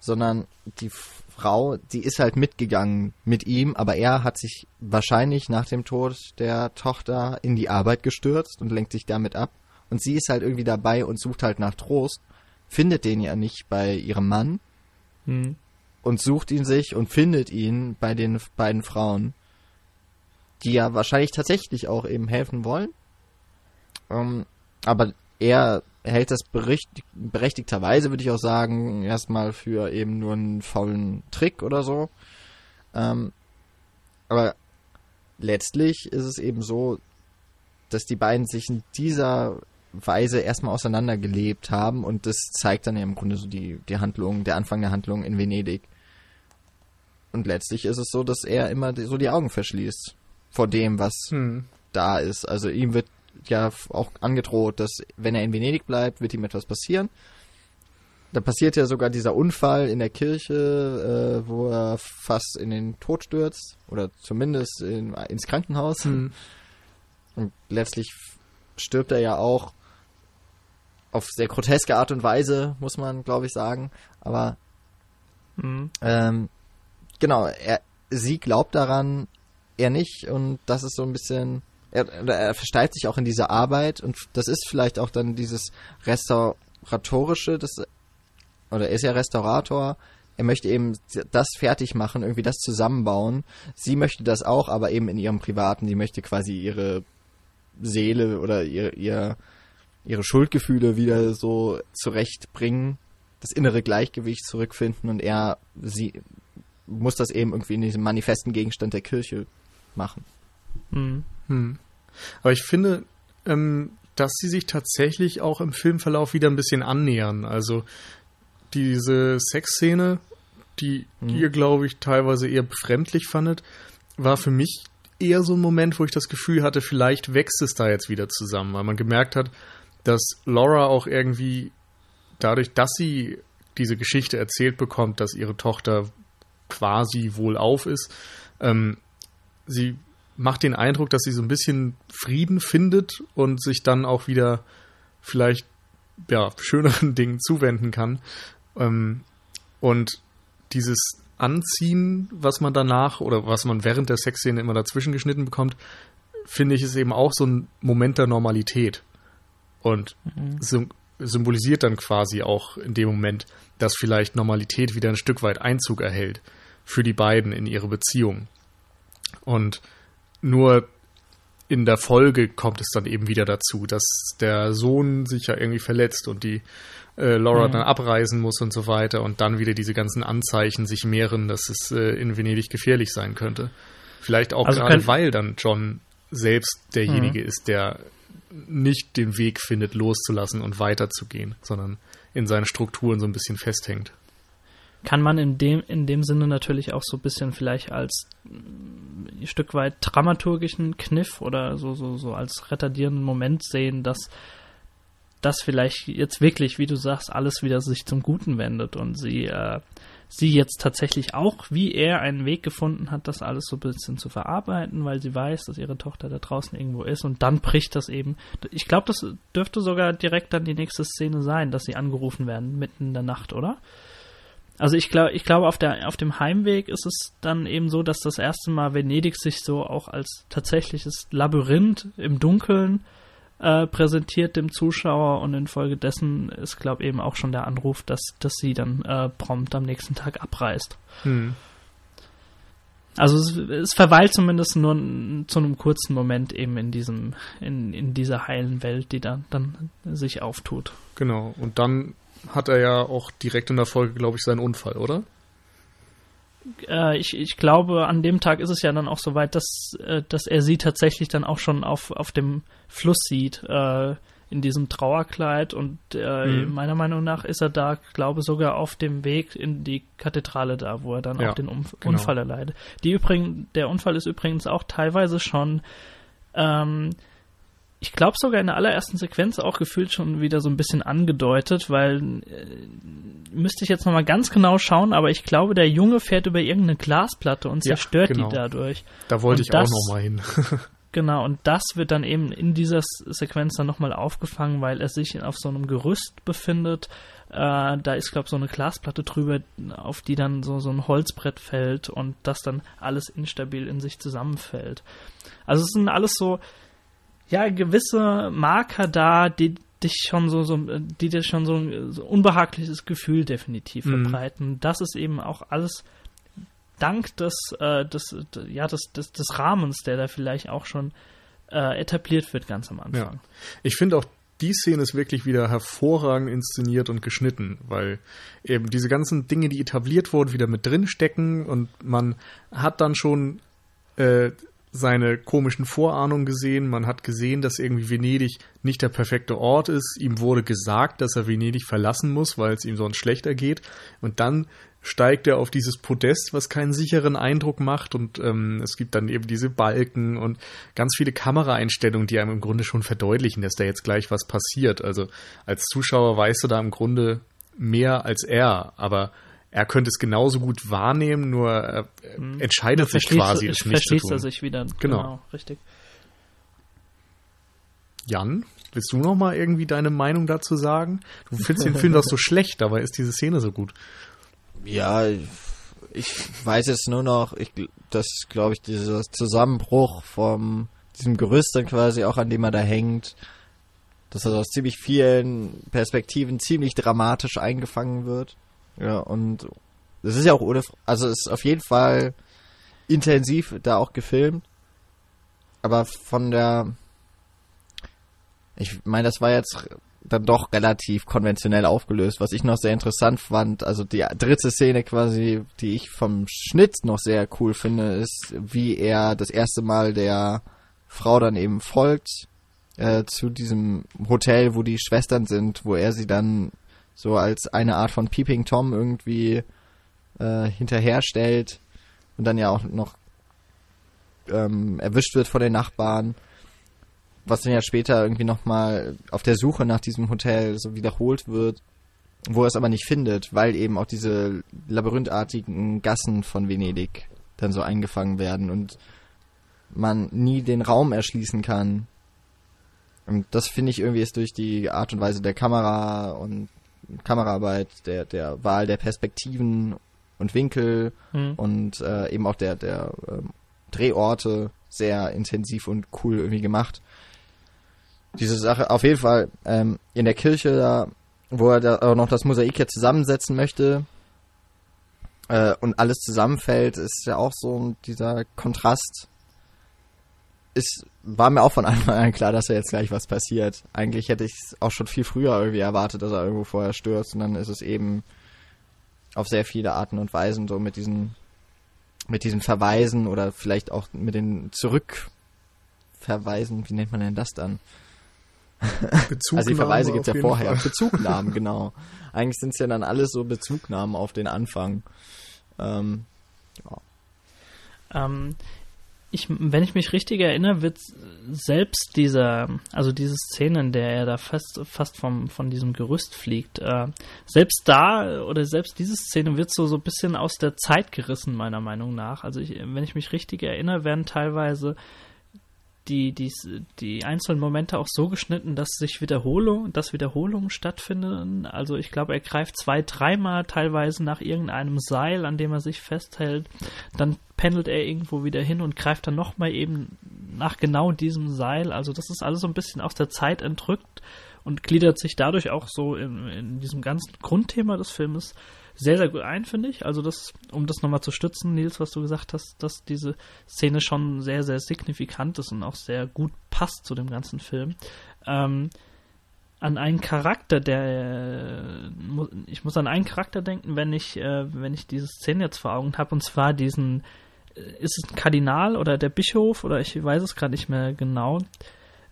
A: sondern die Frau, die ist halt mitgegangen mit ihm, aber er hat sich wahrscheinlich nach dem Tod der Tochter in die Arbeit gestürzt und lenkt sich damit ab. Und sie ist halt irgendwie dabei und sucht halt nach Trost, findet den ja nicht bei ihrem Mann hm. Und sucht ihn sich und findet ihn bei den beiden Frauen. die ja wahrscheinlich tatsächlich auch eben helfen wollen. Ähm, aber er hält das bericht, berechtigterweise, würde ich auch sagen, erstmal für eben nur einen faulen Trick oder so. Ähm, aber letztlich ist es eben so, dass die beiden sich in dieser Weise erstmal auseinandergelebt haben und das zeigt dann ja im Grunde so die, die Handlung, der Anfang der Handlung in Venedig. Und letztlich ist es so, dass er immer so die Augen verschließt vor dem, was hm. da ist. Also ihm wird ja auch angedroht, dass wenn er in Venedig bleibt, wird ihm etwas passieren. Da passiert ja sogar dieser Unfall in der Kirche, äh, wo er fast in den Tod stürzt oder zumindest in, ins Krankenhaus. Hm. Und letztlich stirbt er ja auch auf sehr groteske Art und Weise, muss man, glaube ich, sagen. Aber hm. ähm, genau, er, sie glaubt daran, er nicht und das ist so ein bisschen er, er versteift sich auch in dieser Arbeit und das ist vielleicht auch dann dieses restauratorische, das oder er ist ja Restaurator. Er möchte eben das fertig machen, irgendwie das zusammenbauen. Sie möchte das auch, aber eben in ihrem Privaten. Sie möchte quasi ihre Seele oder ihr, ihr, ihre Schuldgefühle wieder so zurechtbringen, das innere Gleichgewicht zurückfinden und er, sie muss das eben irgendwie in diesem manifesten Gegenstand der Kirche machen.
C: Hm. Hm. Aber ich finde, ähm, dass sie sich tatsächlich auch im Filmverlauf wieder ein bisschen annähern. Also diese Sexszene, die hm. ihr, glaube ich, teilweise eher befremdlich fandet, war für mich eher so ein Moment, wo ich das Gefühl hatte, vielleicht wächst es da jetzt wieder zusammen, weil man gemerkt hat, dass Laura auch irgendwie dadurch, dass sie diese Geschichte erzählt bekommt, dass ihre Tochter quasi wohlauf ist, ähm, sie macht den Eindruck, dass sie so ein bisschen Frieden findet und sich dann auch wieder vielleicht ja, schöneren Dingen zuwenden kann. Ähm, und dieses Anziehen, was man danach oder was man während der Sexszene immer dazwischen geschnitten bekommt, finde ich, ist eben auch so ein Moment der Normalität. Und mhm. symbolisiert dann quasi auch in dem Moment, dass vielleicht Normalität wieder ein Stück weit Einzug erhält für die beiden in ihre Beziehung. Und nur in der Folge kommt es dann eben wieder dazu, dass der Sohn sich ja irgendwie verletzt und die äh, Laura mhm. dann abreisen muss und so weiter und dann wieder diese ganzen Anzeichen sich mehren, dass es äh, in Venedig gefährlich sein könnte. Vielleicht auch also gerade, weil dann John selbst derjenige mhm. ist, der nicht den Weg findet, loszulassen und weiterzugehen, sondern in seinen Strukturen so ein bisschen festhängt.
B: Kann man in dem, in dem Sinne natürlich auch so ein bisschen vielleicht als ein Stück weit dramaturgischen Kniff oder so, so, so als retardierenden Moment sehen, dass das vielleicht jetzt wirklich, wie du sagst, alles wieder sich zum Guten wendet und sie, äh, sie jetzt tatsächlich auch, wie er, einen Weg gefunden hat, das alles so ein bisschen zu verarbeiten, weil sie weiß, dass ihre Tochter da draußen irgendwo ist und dann bricht das eben. Ich glaube, das dürfte sogar direkt dann die nächste Szene sein, dass sie angerufen werden mitten in der Nacht, oder? Also ich glaube, ich glaube, auf auf dem Heimweg ist es dann eben so, dass das erste Mal Venedig sich so auch als tatsächliches Labyrinth im Dunkeln äh, präsentiert dem Zuschauer und infolgedessen ist, glaube ich, eben auch schon der Anruf, dass, dass sie dann äh, prompt am nächsten Tag abreist. Hm. Also es, es, verweilt zumindest nur zu einem kurzen Moment eben in diesem, in, in dieser heilen Welt, die dann, dann sich auftut.
C: Genau. Und dann hat er ja auch direkt in der Folge, glaube ich, seinen Unfall, oder?
B: Äh, ich, ich glaube, an dem Tag ist es ja dann auch so weit, dass, äh, dass er sie tatsächlich dann auch schon auf, auf dem Fluss sieht, äh, in diesem Trauerkleid. Und äh, mhm. meiner Meinung nach ist er da, glaube sogar auf dem Weg in die Kathedrale da, wo er dann ja, auch den Umf genau. Unfall erleidet. Die übrigens, der Unfall ist übrigens auch teilweise schon ähm, ich glaube sogar in der allerersten Sequenz auch gefühlt schon wieder so ein bisschen angedeutet, weil äh, müsste ich jetzt nochmal ganz genau schauen, aber ich glaube, der Junge fährt über irgendeine Glasplatte und zerstört ja, genau. die dadurch.
C: Da wollte und ich das, auch nochmal hin.
B: genau, und das wird dann eben in dieser Sequenz dann nochmal aufgefangen, weil er sich auf so einem Gerüst befindet. Äh, da ist, glaube ich, so eine Glasplatte drüber, auf die dann so, so ein Holzbrett fällt und das dann alles instabil in sich zusammenfällt. Also es sind alles so ja gewisse Marker da, die dich schon so, so die dir schon so ein so unbehagliches Gefühl definitiv mhm. verbreiten. Das ist eben auch alles dank des, äh, des, ja, des, des, des Rahmens, der da vielleicht auch schon äh, etabliert wird ganz am Anfang. Ja.
C: Ich finde auch die Szene ist wirklich wieder hervorragend inszeniert und geschnitten, weil eben diese ganzen Dinge, die etabliert wurden, wieder mit drin stecken und man hat dann schon äh, seine komischen Vorahnungen gesehen. Man hat gesehen, dass irgendwie Venedig nicht der perfekte Ort ist. Ihm wurde gesagt, dass er Venedig verlassen muss, weil es ihm sonst schlechter geht. Und dann steigt er auf dieses Podest, was keinen sicheren Eindruck macht. Und ähm, es gibt dann eben diese Balken und ganz viele Kameraeinstellungen, die einem im Grunde schon verdeutlichen, dass da jetzt gleich was passiert. Also als Zuschauer weißt du da im Grunde mehr als er, aber er könnte es genauso gut wahrnehmen, nur er hm. entscheidet sich quasi,
B: es nicht zu tun. er sich wieder.
C: Genau. genau, richtig. Jan, willst du noch mal irgendwie deine Meinung dazu sagen? Du findest den Film doch so schlecht, dabei ist diese Szene so gut.
A: Ja, ich weiß jetzt nur noch, ich, dass, glaube ich, dieser Zusammenbruch vom diesem Gerüst dann quasi auch, an dem er da hängt, dass er aus ziemlich vielen Perspektiven ziemlich dramatisch eingefangen wird. Ja, und das ist ja auch ohne, also es ist auf jeden Fall intensiv da auch gefilmt. Aber von der, ich meine, das war jetzt dann doch relativ konventionell aufgelöst. Was ich noch sehr interessant fand, also die dritte Szene quasi, die ich vom Schnitt noch sehr cool finde, ist, wie er das erste Mal der Frau dann eben folgt äh, zu diesem Hotel, wo die Schwestern sind, wo er sie dann so als eine Art von Peeping Tom irgendwie äh, hinterherstellt und dann ja auch noch ähm, erwischt wird von den Nachbarn, was dann ja später irgendwie nochmal auf der Suche nach diesem Hotel so wiederholt wird, wo er es aber nicht findet, weil eben auch diese labyrinthartigen Gassen von Venedig dann so eingefangen werden und man nie den Raum erschließen kann. Und das finde ich irgendwie ist durch die Art und Weise der Kamera und Kameraarbeit, der, der Wahl der Perspektiven und Winkel mhm. und äh, eben auch der, der ähm, Drehorte sehr intensiv und cool irgendwie gemacht. Diese Sache, auf jeden Fall ähm, in der Kirche da, wo er da auch noch das Mosaik jetzt zusammensetzen möchte äh, und alles zusammenfällt, ist ja auch so dieser Kontrast ist, war mir auch von Anfang an klar, dass er jetzt gleich was passiert. Eigentlich hätte ich es auch schon viel früher irgendwie erwartet, dass er irgendwo vorher stürzt und dann ist es eben auf sehr viele Arten und Weisen so mit diesen mit diesen Verweisen oder vielleicht auch mit den Zurückverweisen, wie nennt man denn das dann? also die Verweise gibt es ja vorher. Fall. Bezugnahmen, genau. Eigentlich sind es ja dann alles so Bezugnahmen auf den Anfang. Ähm,
B: ja. Ähm, ich, wenn ich mich richtig erinnere, wird selbst dieser, also diese Szene, in der er da fast, fast vom, von diesem Gerüst fliegt, äh, selbst da oder selbst diese Szene wird so, so ein bisschen aus der Zeit gerissen, meiner Meinung nach. Also ich, wenn ich mich richtig erinnere, werden teilweise die, die, die einzelnen Momente auch so geschnitten, dass sich Wiederholung, dass Wiederholungen stattfinden. Also ich glaube, er greift zwei, dreimal teilweise nach irgendeinem Seil, an dem er sich festhält. Dann pendelt er irgendwo wieder hin und greift dann nochmal eben nach genau diesem Seil. Also das ist alles so ein bisschen aus der Zeit entrückt und gliedert sich dadurch auch so in, in diesem ganzen Grundthema des Filmes sehr, sehr gut ein, finde ich. Also das, um das nochmal zu stützen, Nils, was du gesagt hast, dass diese Szene schon sehr, sehr signifikant ist und auch sehr gut passt zu dem ganzen Film. Ähm, an einen Charakter, der ich muss an einen Charakter denken, wenn ich äh, wenn ich diese Szene jetzt vor Augen habe, und zwar diesen äh, ist es ein Kardinal oder der Bischof oder ich weiß es gerade nicht mehr genau,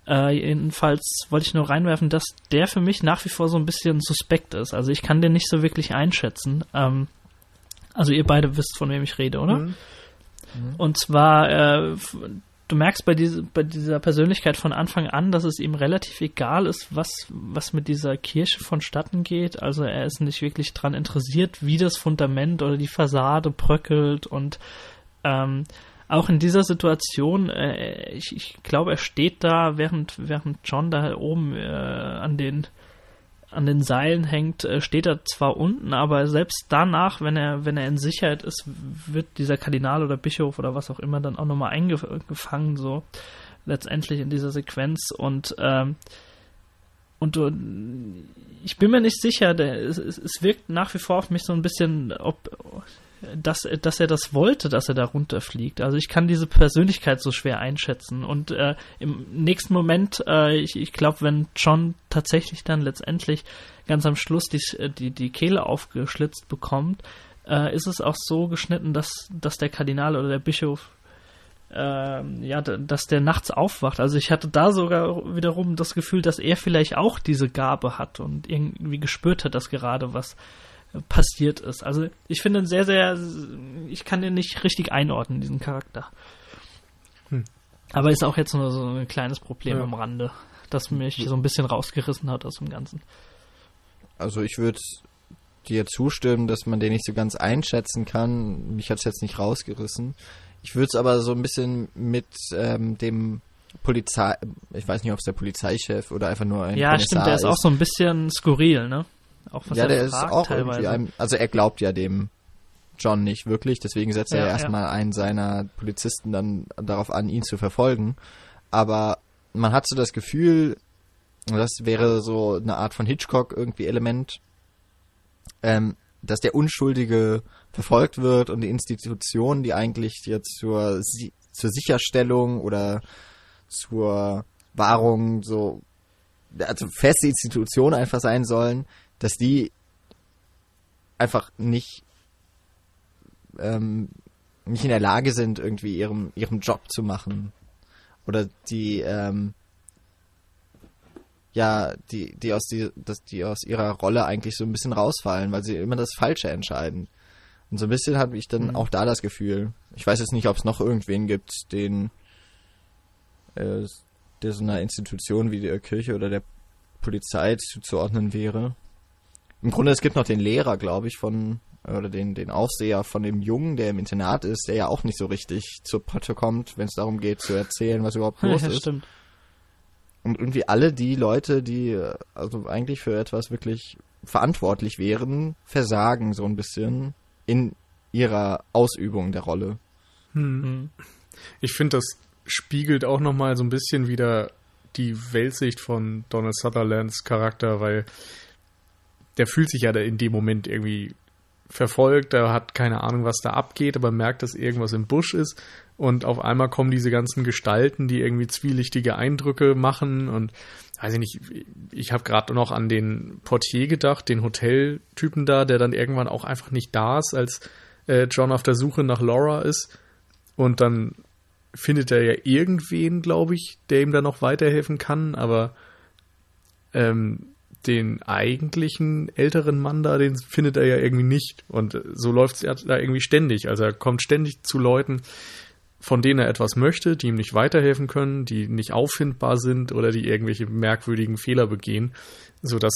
B: äh, jedenfalls wollte ich nur reinwerfen, dass der für mich nach wie vor so ein bisschen suspekt ist. Also ich kann den nicht so wirklich einschätzen. Ähm, also ihr beide wisst, von wem ich rede, oder? Mhm. Mhm. Und zwar, äh, du merkst bei, diese, bei dieser Persönlichkeit von Anfang an, dass es ihm relativ egal ist, was, was mit dieser Kirche vonstatten geht. Also er ist nicht wirklich daran interessiert, wie das Fundament oder die Fassade bröckelt und ähm, auch in dieser Situation, äh, ich, ich glaube, er steht da, während, während John da oben äh, an den an den Seilen hängt, äh, steht er zwar unten, aber selbst danach, wenn er, wenn er in Sicherheit ist, wird dieser Kardinal oder Bischof oder was auch immer dann auch nochmal eingefangen, so letztendlich in dieser Sequenz. Und ähm, und ich bin mir nicht sicher, der, es, es, wirkt nach wie vor auf mich so ein bisschen, ob dass, dass er das wollte, dass er da runterfliegt. Also ich kann diese Persönlichkeit so schwer einschätzen. Und äh, im nächsten Moment, äh, ich, ich glaube, wenn John tatsächlich dann letztendlich ganz am Schluss die, die, die Kehle aufgeschlitzt bekommt, äh, ist es auch so geschnitten, dass, dass der Kardinal oder der Bischof ähm, ja, dass der nachts aufwacht. Also ich hatte da sogar wiederum das Gefühl, dass er vielleicht auch diese Gabe hat und irgendwie gespürt hat, dass gerade was passiert ist. Also ich finde ihn sehr, sehr, ich kann den nicht richtig einordnen, diesen Charakter. Hm. Aber ist auch jetzt nur so ein kleines Problem ja. am Rande, das mich so ein bisschen rausgerissen hat aus dem Ganzen.
A: Also ich würde dir zustimmen, dass man den nicht so ganz einschätzen kann. Mich hat es jetzt nicht rausgerissen. Ich würde es aber so ein bisschen mit ähm, dem Polizei, ich weiß nicht, ob es der Polizeichef oder einfach nur ein
B: Ja, Kommissar stimmt, der ist, ist auch so ein bisschen skurril, ne?
A: Auch was ja, der ist auch teilweise. irgendwie einem, also er glaubt ja dem John nicht wirklich, deswegen setzt ja, er erstmal ja. einen seiner Polizisten dann darauf an, ihn zu verfolgen. Aber man hat so das Gefühl, das wäre so eine Art von Hitchcock irgendwie Element, ähm, dass der Unschuldige verfolgt wird und die Institutionen, die eigentlich jetzt zur, zur Sicherstellung oder zur Wahrung so, also feste Institutionen einfach sein sollen, dass die einfach nicht ähm, nicht in der Lage sind, irgendwie ihrem ihrem Job zu machen oder die ähm, ja die die aus die dass die aus ihrer Rolle eigentlich so ein bisschen rausfallen, weil sie immer das Falsche entscheiden. Und so ein bisschen habe ich dann mhm. auch da das Gefühl. Ich weiß jetzt nicht, ob es noch irgendwen gibt, den äh, der so einer Institution wie der Kirche oder der Polizei zuzuordnen wäre. Im Grunde, es gibt noch den Lehrer, glaube ich, von, oder den, den Aufseher von dem Jungen, der im Internat ist, der ja auch nicht so richtig zur Potte kommt, wenn es darum geht, zu erzählen, was überhaupt los ja, ist. Stimmt. Und irgendwie alle die Leute, die also eigentlich für etwas wirklich verantwortlich wären, versagen so ein bisschen in ihrer Ausübung der Rolle.
C: Hm. hm. Ich finde, das spiegelt auch nochmal so ein bisschen wieder die Weltsicht von Donald Sutherlands Charakter, weil der fühlt sich ja da in dem Moment irgendwie verfolgt, der hat keine Ahnung, was da abgeht, aber merkt, dass irgendwas im Busch ist. Und auf einmal kommen diese ganzen Gestalten, die irgendwie zwielichtige Eindrücke machen. Und weiß ich nicht, ich habe gerade noch an den Portier gedacht, den Hoteltypen da, der dann irgendwann auch einfach nicht da ist, als äh, John auf der Suche nach Laura ist. Und dann findet er ja irgendwen, glaube ich, der ihm da noch weiterhelfen kann, aber ähm, den eigentlichen älteren Mann da, den findet er ja irgendwie nicht. Und so läuft es da irgendwie ständig. Also er kommt ständig zu Leuten, von denen er etwas möchte, die ihm nicht weiterhelfen können, die nicht auffindbar sind oder die irgendwelche merkwürdigen Fehler begehen, sodass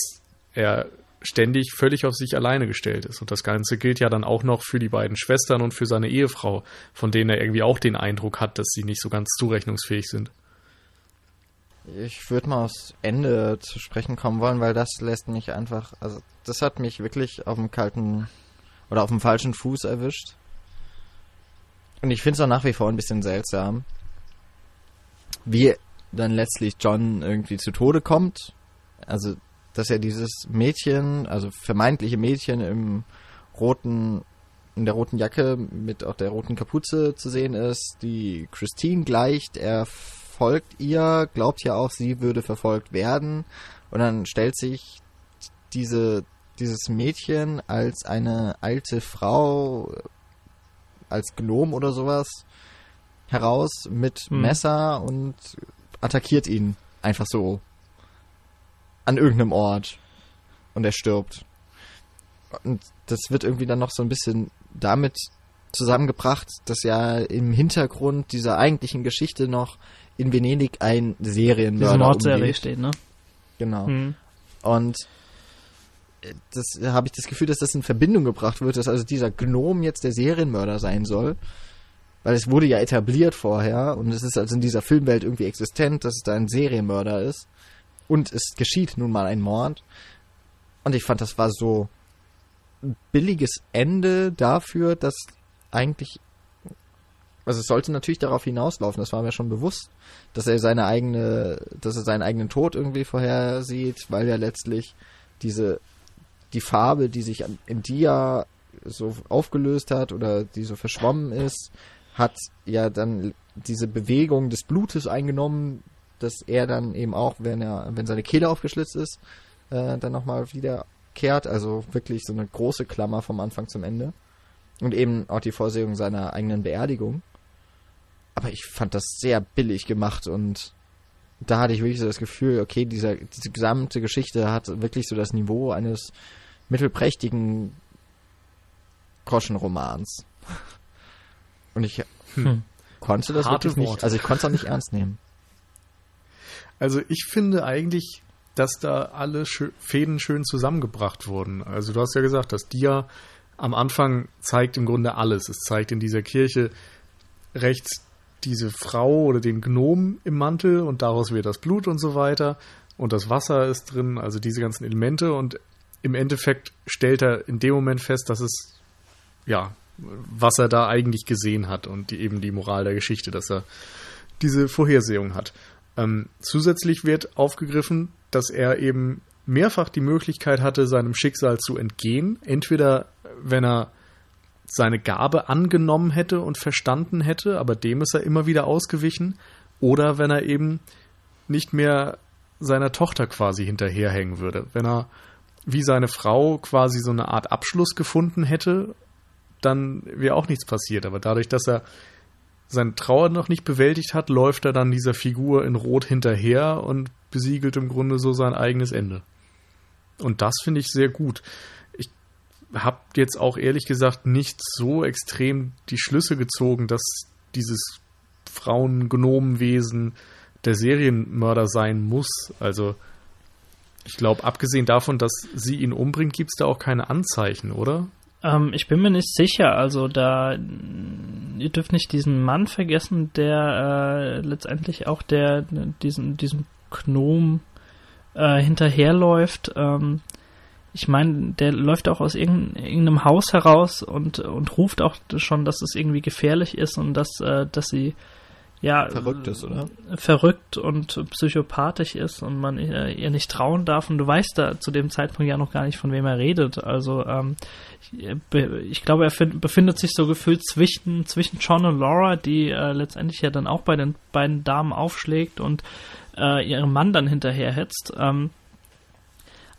C: er ständig völlig auf sich alleine gestellt ist. Und das Ganze gilt ja dann auch noch für die beiden Schwestern und für seine Ehefrau, von denen er irgendwie auch den Eindruck hat, dass sie nicht so ganz zurechnungsfähig sind.
A: Ich würde mal aufs Ende zu sprechen kommen wollen, weil das lässt mich einfach, also das hat mich wirklich auf dem kalten oder auf dem falschen Fuß erwischt. Und ich finde es auch nach wie vor ein bisschen seltsam, wie dann letztlich John irgendwie zu Tode kommt. Also, dass er dieses Mädchen, also vermeintliche Mädchen im roten, in der roten Jacke mit auch der roten Kapuze zu sehen ist, die Christine gleicht. Er folgt ihr, glaubt ja auch, sie würde verfolgt werden. Und dann stellt sich diese, dieses Mädchen als eine alte Frau, als Gnom oder sowas heraus mit hm. Messer und attackiert ihn einfach so an irgendeinem Ort und er stirbt. Und das wird irgendwie dann noch so ein bisschen damit zusammengebracht, dass ja im Hintergrund dieser eigentlichen Geschichte noch in Venedig ein Serienmörder Diese
B: Mordserie steht, ne?
A: Genau. Hm. Und äh, das habe ich das Gefühl, dass das in Verbindung gebracht wird, dass also dieser Gnom jetzt der Serienmörder sein soll. Weil es wurde ja etabliert vorher und es ist also in dieser Filmwelt irgendwie existent, dass es da ein Serienmörder ist. Und es geschieht nun mal ein Mord. Und ich fand, das war so ein billiges Ende dafür, dass eigentlich also es sollte natürlich darauf hinauslaufen, das war mir schon bewusst, dass er seine eigene, dass er seinen eigenen Tod irgendwie vorhersieht, weil ja letztlich diese, die Farbe, die sich im Dia so aufgelöst hat oder die so verschwommen ist, hat ja dann diese Bewegung des Blutes eingenommen, dass er dann eben auch, wenn er, wenn seine Kehle aufgeschlitzt ist, äh, dann nochmal wiederkehrt. Also wirklich so eine große Klammer vom Anfang zum Ende. Und eben auch die Vorsehung seiner eigenen Beerdigung. Aber ich fand das sehr billig gemacht und da hatte ich wirklich so das Gefühl, okay, dieser, diese gesamte Geschichte hat wirklich so das Niveau eines mittelprächtigen Groschenromans. Und ich hm. konnte das Harte wirklich nicht, also ich konnte es auch nicht ernst nehmen.
C: Also ich finde eigentlich, dass da alle Fäden schön zusammengebracht wurden. Also du hast ja gesagt, das Dia am Anfang zeigt im Grunde alles. Es zeigt in dieser Kirche rechts diese Frau oder den Gnom im Mantel und daraus wird das Blut und so weiter. Und das Wasser ist drin, also diese ganzen Elemente. Und im Endeffekt stellt er in dem Moment fest, dass es, ja, was er da eigentlich gesehen hat und die, eben die Moral der Geschichte, dass er diese Vorhersehung hat. Ähm, zusätzlich wird aufgegriffen, dass er eben mehrfach die Möglichkeit hatte, seinem Schicksal zu entgehen. Entweder wenn er seine Gabe angenommen hätte und verstanden hätte, aber dem ist er immer wieder ausgewichen, oder wenn er eben nicht mehr seiner Tochter quasi hinterherhängen würde. Wenn er wie seine Frau quasi so eine Art Abschluss gefunden hätte, dann wäre auch nichts passiert. Aber dadurch, dass er seine Trauer noch nicht bewältigt hat, läuft er dann dieser Figur in Rot hinterher und besiegelt im Grunde so sein eigenes Ende. Und das finde ich sehr gut. Habe jetzt auch ehrlich gesagt nicht so extrem die Schlüsse gezogen, dass dieses Frauen-Gnomenwesen der Serienmörder sein muss. Also ich glaube, abgesehen davon, dass sie ihn umbringt, gibt es da auch keine Anzeichen, oder?
B: Ähm, ich bin mir nicht sicher. Also da, ihr dürft nicht diesen Mann vergessen, der äh, letztendlich auch der diesen diesem Gnom äh, hinterherläuft. Ähm, ich meine, der läuft auch aus irgendeinem Haus heraus und, und ruft auch schon, dass es irgendwie gefährlich ist und dass, äh, dass sie ja
A: verrückt ist, oder?
B: Verrückt und psychopathisch ist und man äh, ihr nicht trauen darf. Und du weißt da zu dem Zeitpunkt ja noch gar nicht, von wem er redet. Also ähm, ich, ich, glaube, er find, befindet sich so gefühlt zwischen, zwischen John und Laura, die äh, letztendlich ja dann auch bei den beiden Damen aufschlägt und äh, ihrem Mann dann hinterherhetzt. Ähm,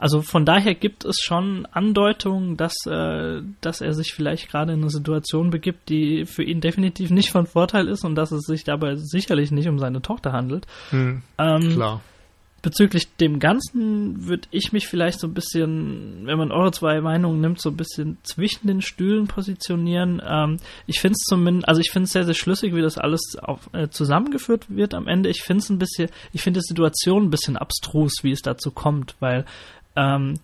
B: also von daher gibt es schon Andeutungen, dass, äh, dass er sich vielleicht gerade in eine Situation begibt, die für ihn definitiv nicht von Vorteil ist und dass es sich dabei sicherlich nicht um seine Tochter handelt.
C: Hm, ähm, klar.
B: Bezüglich dem Ganzen würde ich mich vielleicht so ein bisschen, wenn man eure zwei Meinungen nimmt, so ein bisschen zwischen den Stühlen positionieren. Ähm, ich finde es zumindest, also ich finde es sehr, sehr schlüssig, wie das alles auf, äh, zusammengeführt wird am Ende. Ich finde es ein bisschen, ich finde die Situation ein bisschen abstrus, wie es dazu kommt, weil ähm,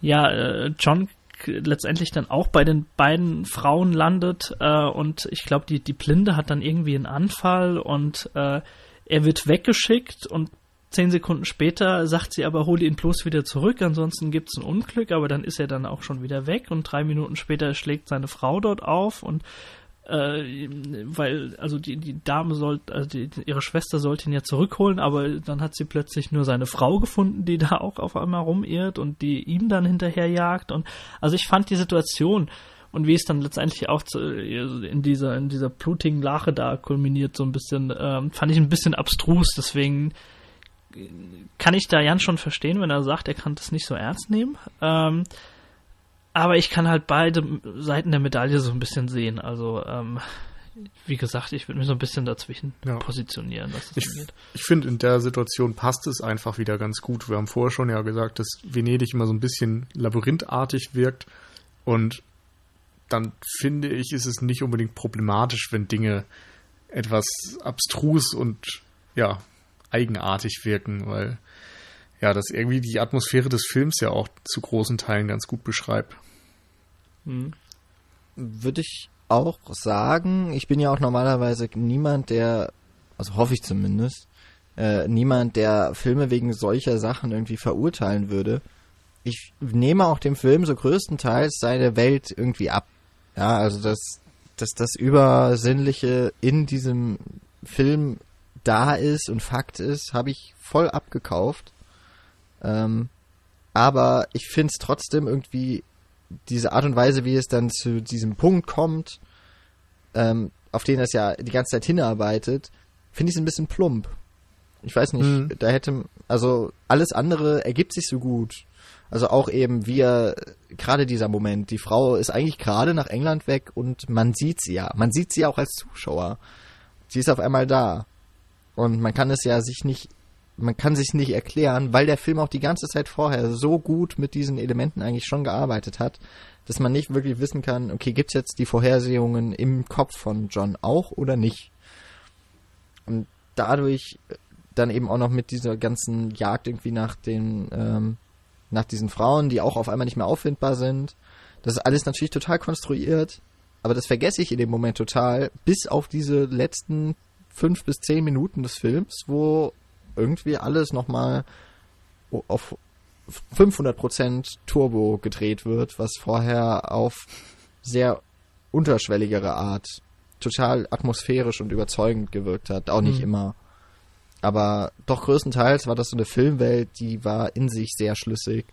B: ja, äh, John letztendlich dann auch bei den beiden Frauen landet äh, und ich glaube, die, die Blinde hat dann irgendwie einen Anfall und äh, er wird weggeschickt und zehn Sekunden später sagt sie aber, hol ihn bloß wieder zurück, ansonsten gibt es ein Unglück, aber dann ist er dann auch schon wieder weg und drei Minuten später schlägt seine Frau dort auf und äh, weil, also die, die Dame sollte, also die, ihre Schwester sollte ihn ja zurückholen, aber dann hat sie plötzlich nur seine Frau gefunden, die da auch auf einmal rumirrt und die ihm dann hinterherjagt. Und also ich fand die Situation und wie es dann letztendlich auch zu, in dieser, in dieser blutigen Lache da kulminiert, so ein bisschen, ähm, fand ich ein bisschen abstrus, deswegen kann ich da Jan schon verstehen, wenn er sagt, er kann das nicht so ernst nehmen. Ähm, aber ich kann halt beide Seiten der Medaille so ein bisschen sehen. Also, ähm, wie gesagt, ich würde mich so ein bisschen dazwischen ja. positionieren. Was
C: das ich ich finde, in der Situation passt es einfach wieder ganz gut. Wir haben vorher schon ja gesagt, dass Venedig immer so ein bisschen labyrinthartig wirkt. Und dann finde ich, ist es nicht unbedingt problematisch, wenn Dinge etwas abstrus und ja, eigenartig wirken, weil ja, das irgendwie die Atmosphäre des Films ja auch zu großen Teilen ganz gut beschreibt.
A: Hm. Würde ich auch sagen, ich bin ja auch normalerweise niemand, der, also hoffe ich zumindest, äh, niemand, der Filme wegen solcher Sachen irgendwie verurteilen würde. Ich nehme auch dem Film so größtenteils seine Welt irgendwie ab. Ja, also dass, dass das Übersinnliche in diesem Film da ist und Fakt ist, habe ich voll abgekauft. Ähm, aber ich finde es trotzdem irgendwie diese Art und Weise, wie es dann zu diesem Punkt kommt, ähm, auf den das ja die ganze Zeit hinarbeitet, finde ich es ein bisschen plump. Ich weiß nicht, mhm. da hätte, also alles andere ergibt sich so gut. Also auch eben wir, gerade dieser Moment, die Frau ist eigentlich gerade nach England weg und man sieht sie ja. Man sieht sie auch als Zuschauer. Sie ist auf einmal da. Und man kann es ja sich nicht, man kann sich nicht erklären, weil der Film auch die ganze Zeit vorher so gut mit diesen Elementen eigentlich schon gearbeitet hat, dass man nicht wirklich wissen kann, okay, gibt's jetzt die Vorhersehungen im Kopf von John auch oder nicht? Und dadurch dann eben auch noch mit dieser ganzen Jagd irgendwie nach den, ähm, nach diesen Frauen, die auch auf einmal nicht mehr auffindbar sind. Das ist alles natürlich total konstruiert, aber das vergesse ich in dem Moment total, bis auf diese letzten fünf bis zehn Minuten des Films, wo irgendwie alles nochmal auf 500% Turbo gedreht wird, was vorher auf sehr unterschwelligere Art total atmosphärisch und überzeugend gewirkt hat. Auch nicht mhm. immer. Aber doch größtenteils war das so eine Filmwelt, die war in sich sehr schlüssig.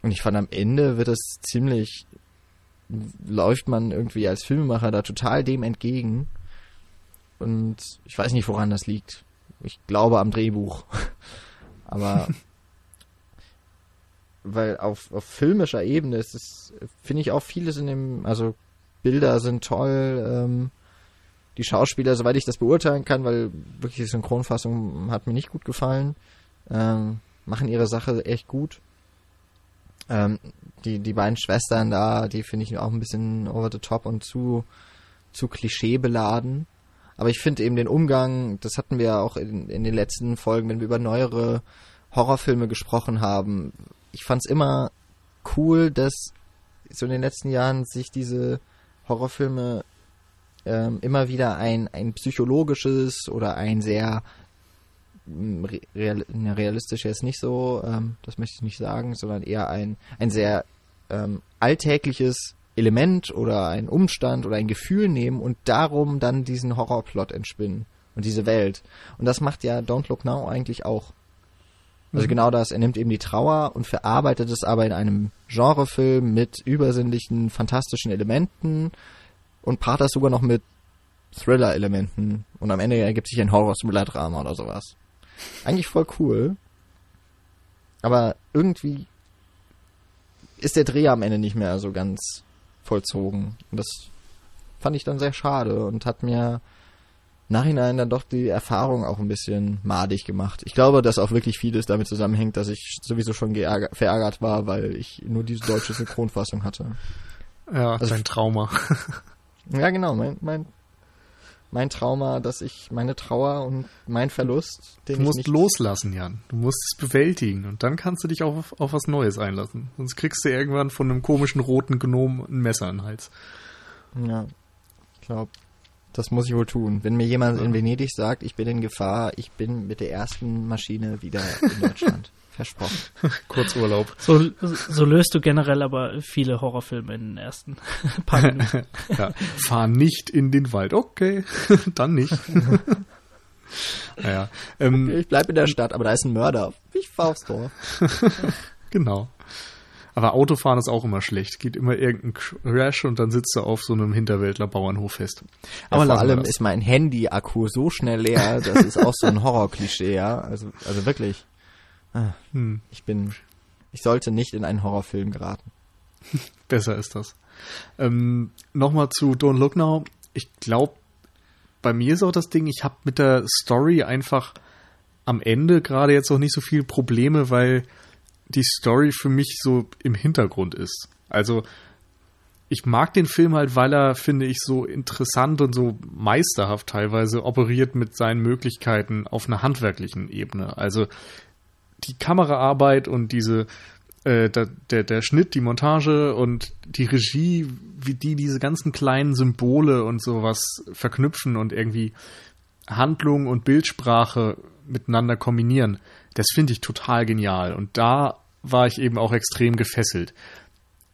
A: Und ich fand am Ende wird es ziemlich, läuft man irgendwie als Filmemacher da total dem entgegen. Und ich weiß nicht, woran das liegt. Ich glaube am Drehbuch. Aber weil auf, auf filmischer Ebene ist es, finde ich auch vieles in dem, also Bilder sind toll, ähm, die Schauspieler, soweit ich das beurteilen kann, weil wirklich die Synchronfassung hat mir nicht gut gefallen, ähm, machen ihre Sache echt gut. Ähm, die, die beiden Schwestern da, die finde ich auch ein bisschen over the top und zu, zu klischeebeladen. Aber ich finde eben den Umgang, das hatten wir ja auch in, in den letzten Folgen, wenn wir über neuere Horrorfilme gesprochen haben. Ich fand es immer cool, dass so in den letzten Jahren sich diese Horrorfilme ähm, immer wieder ein, ein psychologisches oder ein sehr mm, real, realistisch nicht so, ähm, das möchte ich nicht sagen, sondern eher ein, ein sehr ähm, alltägliches Element oder ein Umstand oder ein Gefühl nehmen und darum dann diesen Horrorplot entspinnen und diese Welt. Und das macht ja Don't Look Now eigentlich auch. Also mhm. genau das, er nimmt eben die Trauer und verarbeitet es aber in einem Genrefilm mit übersinnlichen, fantastischen Elementen und paart das sogar noch mit Thriller-Elementen und am Ende ergibt sich ein Horror-Thriller-Drama oder sowas. Eigentlich voll cool. Aber irgendwie ist der Dreh am Ende nicht mehr so ganz vollzogen. Und das fand ich dann sehr schade und hat mir Nachhinein dann doch die Erfahrung auch ein bisschen madig gemacht. Ich glaube, dass auch wirklich vieles damit zusammenhängt, dass ich sowieso schon verärgert war, weil ich nur diese deutsche Synchronfassung hatte.
C: Ja, also dein Trauma.
A: Ja, genau, mein, mein, mein Trauma, dass ich meine Trauer und mein Verlust,
C: den Du musst loslassen, Jan. Du musst es bewältigen und dann kannst du dich auch auf, auf was Neues einlassen. Sonst kriegst du irgendwann von einem komischen roten Gnom ein Messer in den Hals.
A: Ja, ich glaube, das muss ich wohl tun. Wenn mir jemand in Venedig sagt, ich bin in Gefahr, ich bin mit der ersten Maschine wieder in Deutschland. Versprochen.
C: Kurzurlaub.
B: So, so löst du generell aber viele Horrorfilme in den ersten paar Minuten.
C: ja, fahr nicht in den Wald. Okay, dann nicht. naja,
A: ähm, okay, ich bleib in der Stadt, aber da ist ein Mörder. Ich fahr aufs Dorf.
C: genau. Aber Autofahren ist auch immer schlecht. Geht immer irgendein Crash und dann sitzt du auf so einem Hinterwäldler Bauernhof fest.
A: Aber vor allem ist mein Handy-Akku so schnell leer, das ist auch so ein Horror-Klischee, ja. Also, also wirklich. Ah, hm. Ich bin, ich sollte nicht in einen Horrorfilm geraten.
C: Besser ist das. Ähm, Nochmal zu Don't Look Now. Ich glaube, bei mir ist auch das Ding, ich habe mit der Story einfach am Ende gerade jetzt auch nicht so viele Probleme, weil die Story für mich so im Hintergrund ist. Also ich mag den Film halt, weil er, finde ich, so interessant und so meisterhaft teilweise operiert mit seinen Möglichkeiten auf einer handwerklichen Ebene. Also die Kameraarbeit und diese äh, der, der, der Schnitt, die Montage und die Regie, wie die diese ganzen kleinen Symbole und sowas verknüpfen und irgendwie Handlung und Bildsprache miteinander kombinieren, das finde ich total genial. Und da war ich eben auch extrem gefesselt.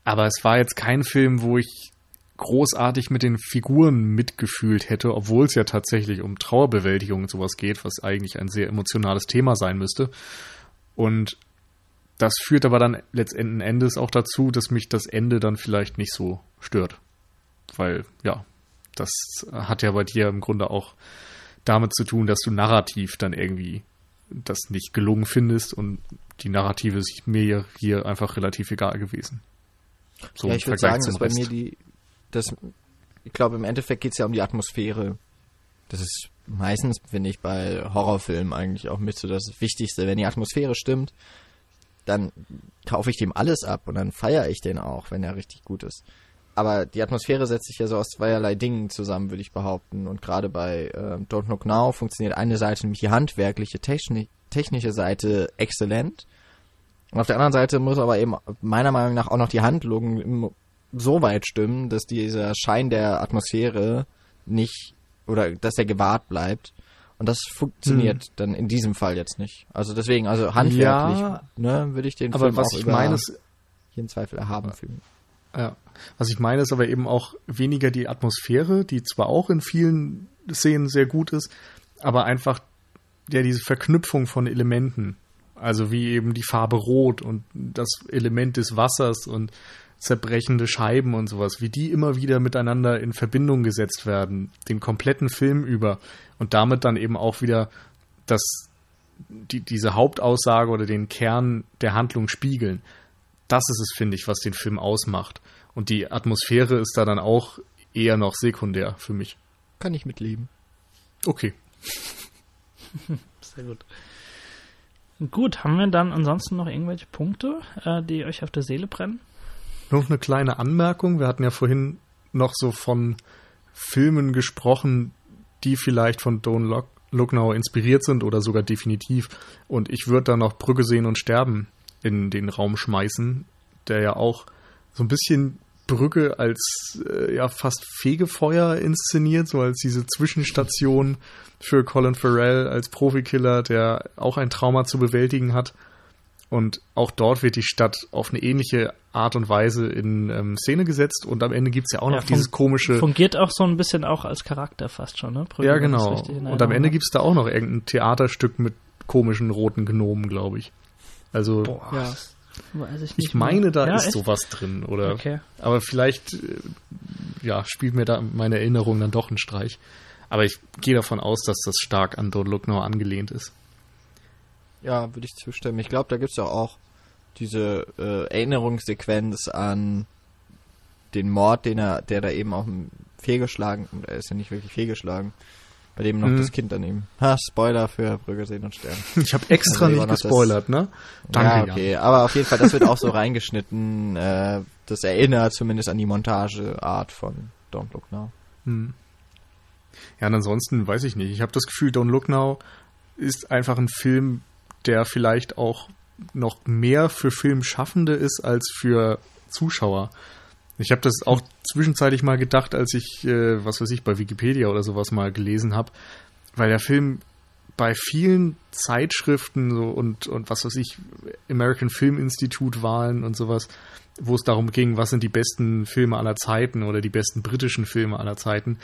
C: Aber es war jetzt kein Film, wo ich großartig mit den Figuren mitgefühlt hätte, obwohl es ja tatsächlich um Trauerbewältigung und sowas geht, was eigentlich ein sehr emotionales Thema sein müsste. Und das führt aber dann letzten Endes auch dazu, dass mich das Ende dann vielleicht nicht so stört. Weil, ja, das hat ja bei dir im Grunde auch damit zu tun, dass du narrativ dann irgendwie das nicht gelungen findest und die Narrative ist mir hier einfach relativ egal gewesen.
A: So ja, ich würde sagen, dass bei mir die, das, ich glaube, im Endeffekt geht es ja um die Atmosphäre. Das ist meistens, finde ich, bei Horrorfilmen eigentlich auch mit so das Wichtigste. Wenn die Atmosphäre stimmt, dann kaufe ich dem alles ab und dann feiere ich den auch, wenn er richtig gut ist. Aber die Atmosphäre setzt sich ja so aus zweierlei Dingen zusammen, würde ich behaupten. Und gerade bei äh, Don't Look Now funktioniert eine Seite, nämlich die handwerkliche, techni technische Seite, exzellent. Und auf der anderen Seite muss aber eben meiner Meinung nach auch noch die Handlung so weit stimmen, dass dieser Schein der Atmosphäre nicht oder dass er gewahrt bleibt. Und das funktioniert hm. dann in diesem Fall jetzt nicht. Also deswegen, also handwerklich, ja, ne, würde ich den
C: aber Film was auch ich meine, ist,
A: jeden Zweifel erhaben fühlen.
C: Ja, was ich meine ist aber eben auch weniger die Atmosphäre, die zwar auch in vielen Szenen sehr gut ist, aber einfach ja diese Verknüpfung von Elementen. Also wie eben die Farbe Rot und das Element des Wassers und zerbrechende Scheiben und sowas, wie die immer wieder miteinander in Verbindung gesetzt werden, den kompletten Film über und damit dann eben auch wieder das, die, diese Hauptaussage oder den Kern der Handlung spiegeln. Das ist es, finde ich, was den Film ausmacht. Und die Atmosphäre ist da dann auch eher noch sekundär für mich.
A: Kann ich mitleben.
C: Okay.
B: Sehr gut. Gut, haben wir dann ansonsten noch irgendwelche Punkte, äh, die euch auf der Seele brennen?
C: Noch eine kleine Anmerkung. Wir hatten ja vorhin noch so von Filmen gesprochen, die vielleicht von Don Lucknow inspiriert sind oder sogar definitiv. Und ich würde da noch Brücke sehen und sterben in den Raum schmeißen, der ja auch so ein bisschen Brücke als äh, ja fast Fegefeuer inszeniert, so als diese Zwischenstation für Colin Farrell als Profikiller, der auch ein Trauma zu bewältigen hat. Und auch dort wird die Stadt auf eine ähnliche Art und Weise in ähm, Szene gesetzt und am Ende gibt es ja auch noch ja, dieses komische.
B: Fungiert auch so ein bisschen auch als Charakter fast schon, ne?
C: Brügge, ja, genau. Und am Ende gibt es da auch noch irgendein Theaterstück mit komischen roten Gnomen, glaube ich. Also. Boah. Ja. Ich, ich, meine, da ja, ist echt? sowas drin, oder? Okay. Aber vielleicht, äh, ja, spielt mir da meine Erinnerung dann doch einen Streich. Aber ich gehe davon aus, dass das stark an Don't Look Now angelehnt ist.
A: Ja, würde ich zustimmen. Ich glaube, da gibt es ja auch diese äh, Erinnerungssequenz an den Mord, den er, der da eben auch fehlgeschlagen, er ist ja nicht wirklich fehlgeschlagen, bei dem noch mhm. das Kind daneben. Ha, Spoiler für Brügge sehen und sterben.
C: Ich habe extra also nicht gespoilert, das, ne?
A: Danke. Ja, okay, aber auf jeden Fall, das wird auch so reingeschnitten. Äh, das erinnert zumindest an die Montageart von Don't Look Now. Mhm.
C: Ja, und ansonsten weiß ich nicht. Ich habe das Gefühl, Don't Look Now ist einfach ein Film, der vielleicht auch noch mehr für Filmschaffende ist als für Zuschauer. Ich habe das auch zwischenzeitlich mal gedacht, als ich, äh, was weiß ich, bei Wikipedia oder sowas mal gelesen habe, weil der Film bei vielen Zeitschriften so und, und was weiß ich, American Film Institute Wahlen und sowas, wo es darum ging, was sind die besten Filme aller Zeiten oder die besten britischen Filme aller Zeiten,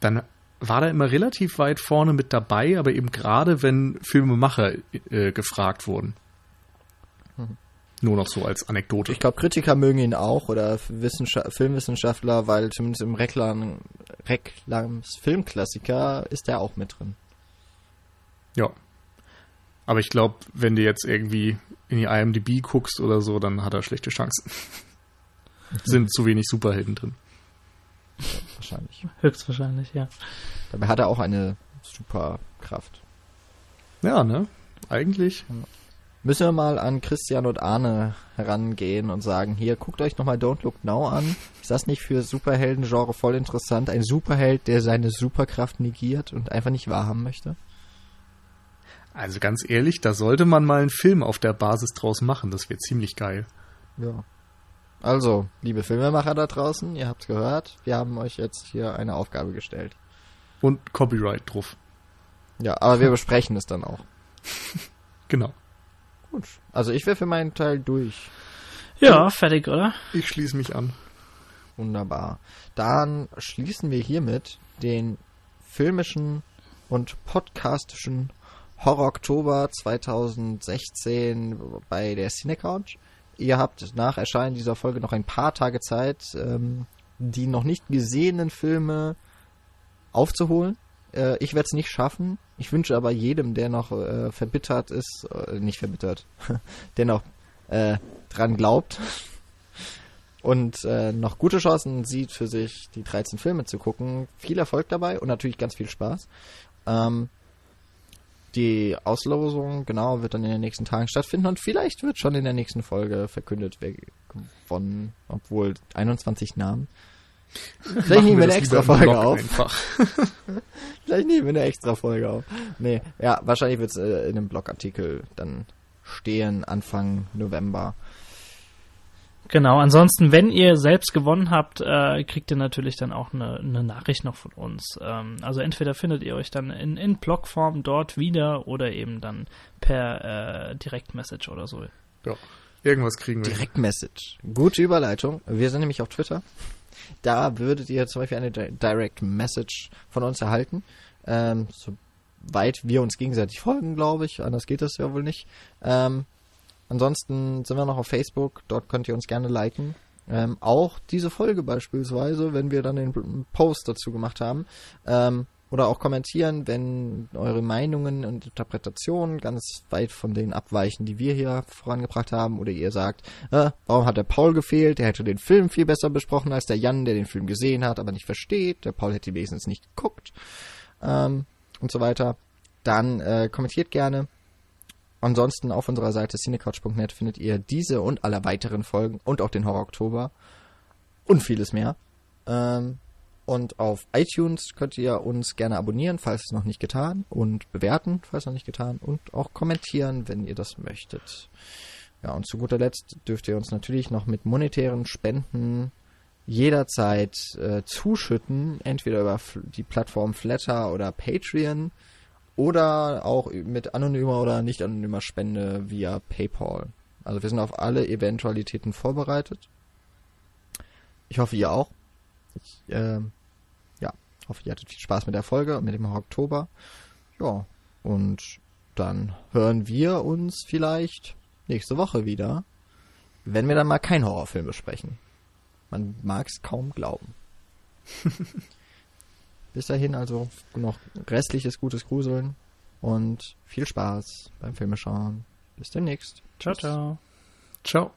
C: dann war da immer relativ weit vorne mit dabei, aber eben gerade wenn Filmemacher äh, gefragt wurden. Nur noch so als Anekdote.
A: Ich glaube, Kritiker mögen ihn auch oder Filmwissenschaftler, weil zumindest im Reklam, Reklams Filmklassiker ist er auch mit drin.
C: Ja. Aber ich glaube, wenn du jetzt irgendwie in die IMDb guckst oder so, dann hat er schlechte Chancen. Sind zu wenig Superhelden drin.
A: Ja, wahrscheinlich.
B: Höchstwahrscheinlich, ja.
A: Dabei hat er auch eine Superkraft.
C: Ja, ne? Eigentlich.
A: Müssen wir mal an Christian und Arne herangehen und sagen, hier, guckt euch nochmal Don't Look Now an. Ist das nicht für Superhelden-Genre voll interessant? Ein Superheld, der seine Superkraft negiert und einfach nicht wahrhaben möchte?
C: Also ganz ehrlich, da sollte man mal einen Film auf der Basis draus machen. Das wäre ziemlich geil.
A: Ja. Also, liebe Filmemacher da draußen, ihr habt's gehört. Wir haben euch jetzt hier eine Aufgabe gestellt.
C: Und Copyright drauf.
A: Ja, aber wir besprechen es dann auch.
C: genau.
A: Gut. Also ich wäre für meinen Teil durch.
B: Ja, fertig, oder?
C: Ich schließe mich an.
A: Wunderbar. Dann schließen wir hiermit den filmischen und podcastischen Horror Oktober 2016 bei der Cinecouch. Ihr habt nach Erscheinen dieser Folge noch ein paar Tage Zeit, ähm, die noch nicht gesehenen Filme aufzuholen. Äh, ich werde es nicht schaffen. Ich wünsche aber jedem, der noch äh, verbittert ist, äh, nicht verbittert, der noch äh, dran glaubt und äh, noch gute Chancen sieht für sich, die 13 Filme zu gucken. Viel Erfolg dabei und natürlich ganz viel Spaß. Ähm, die Auslosung, genau, wird dann in den nächsten Tagen stattfinden und vielleicht wird schon in der nächsten Folge verkündet, wer gewonnen, obwohl 21 Namen. Vielleicht nehmen wir eine extra Folge auf. vielleicht nehmen wir eine extra Folge auf. Nee, ja, wahrscheinlich wird es äh, in einem Blogartikel dann stehen, Anfang November.
B: Genau, ansonsten, wenn ihr selbst gewonnen habt, äh, kriegt ihr natürlich dann auch eine, eine Nachricht noch von uns. Ähm, also entweder findet ihr euch dann in, in Blogform dort wieder oder eben dann per äh, Direktmessage oder so.
C: Ja, irgendwas kriegen wir.
A: Direktmessage. Gute Überleitung. Wir sind nämlich auf Twitter. Da würdet ihr zum Beispiel eine Direct Message von uns erhalten. Ähm, soweit wir uns gegenseitig folgen, glaube ich. Anders geht das ja wohl nicht. Ähm, Ansonsten sind wir noch auf Facebook, dort könnt ihr uns gerne liken. Ähm, auch diese Folge beispielsweise, wenn wir dann den Post dazu gemacht haben. Ähm, oder auch kommentieren, wenn eure Meinungen und Interpretationen ganz weit von denen abweichen, die wir hier vorangebracht haben. Oder ihr sagt, äh, warum hat der Paul gefehlt? Der hätte den Film viel besser besprochen als der Jan, der den Film gesehen hat, aber nicht versteht. Der Paul hätte ihn wenigstens nicht geguckt. Ähm, und so weiter. Dann äh, kommentiert gerne. Ansonsten auf unserer Seite cinecouch.net findet ihr diese und alle weiteren Folgen und auch den Horror Oktober und vieles mehr. Ähm, und auf iTunes könnt ihr uns gerne abonnieren, falls es noch nicht getan, und bewerten, falls noch nicht getan, und auch kommentieren, wenn ihr das möchtet. Ja, und zu guter Letzt dürft ihr uns natürlich noch mit monetären Spenden jederzeit äh, zuschütten, entweder über die Plattform Flatter oder Patreon oder auch mit anonymer oder nicht anonymer Spende via PayPal. Also wir sind auf alle Eventualitäten vorbereitet. Ich hoffe, ihr auch. Ich äh, ja, hoffe, ihr hattet viel Spaß mit der Folge und mit dem Oktober. Ja, und dann hören wir uns vielleicht nächste Woche wieder, wenn wir dann mal keinen Horrorfilm besprechen. Man mag es kaum glauben. Bis dahin also noch restliches gutes Gruseln und viel Spaß beim Filmeschauen. Bis demnächst.
B: Ciao, ciao.
C: Ciao.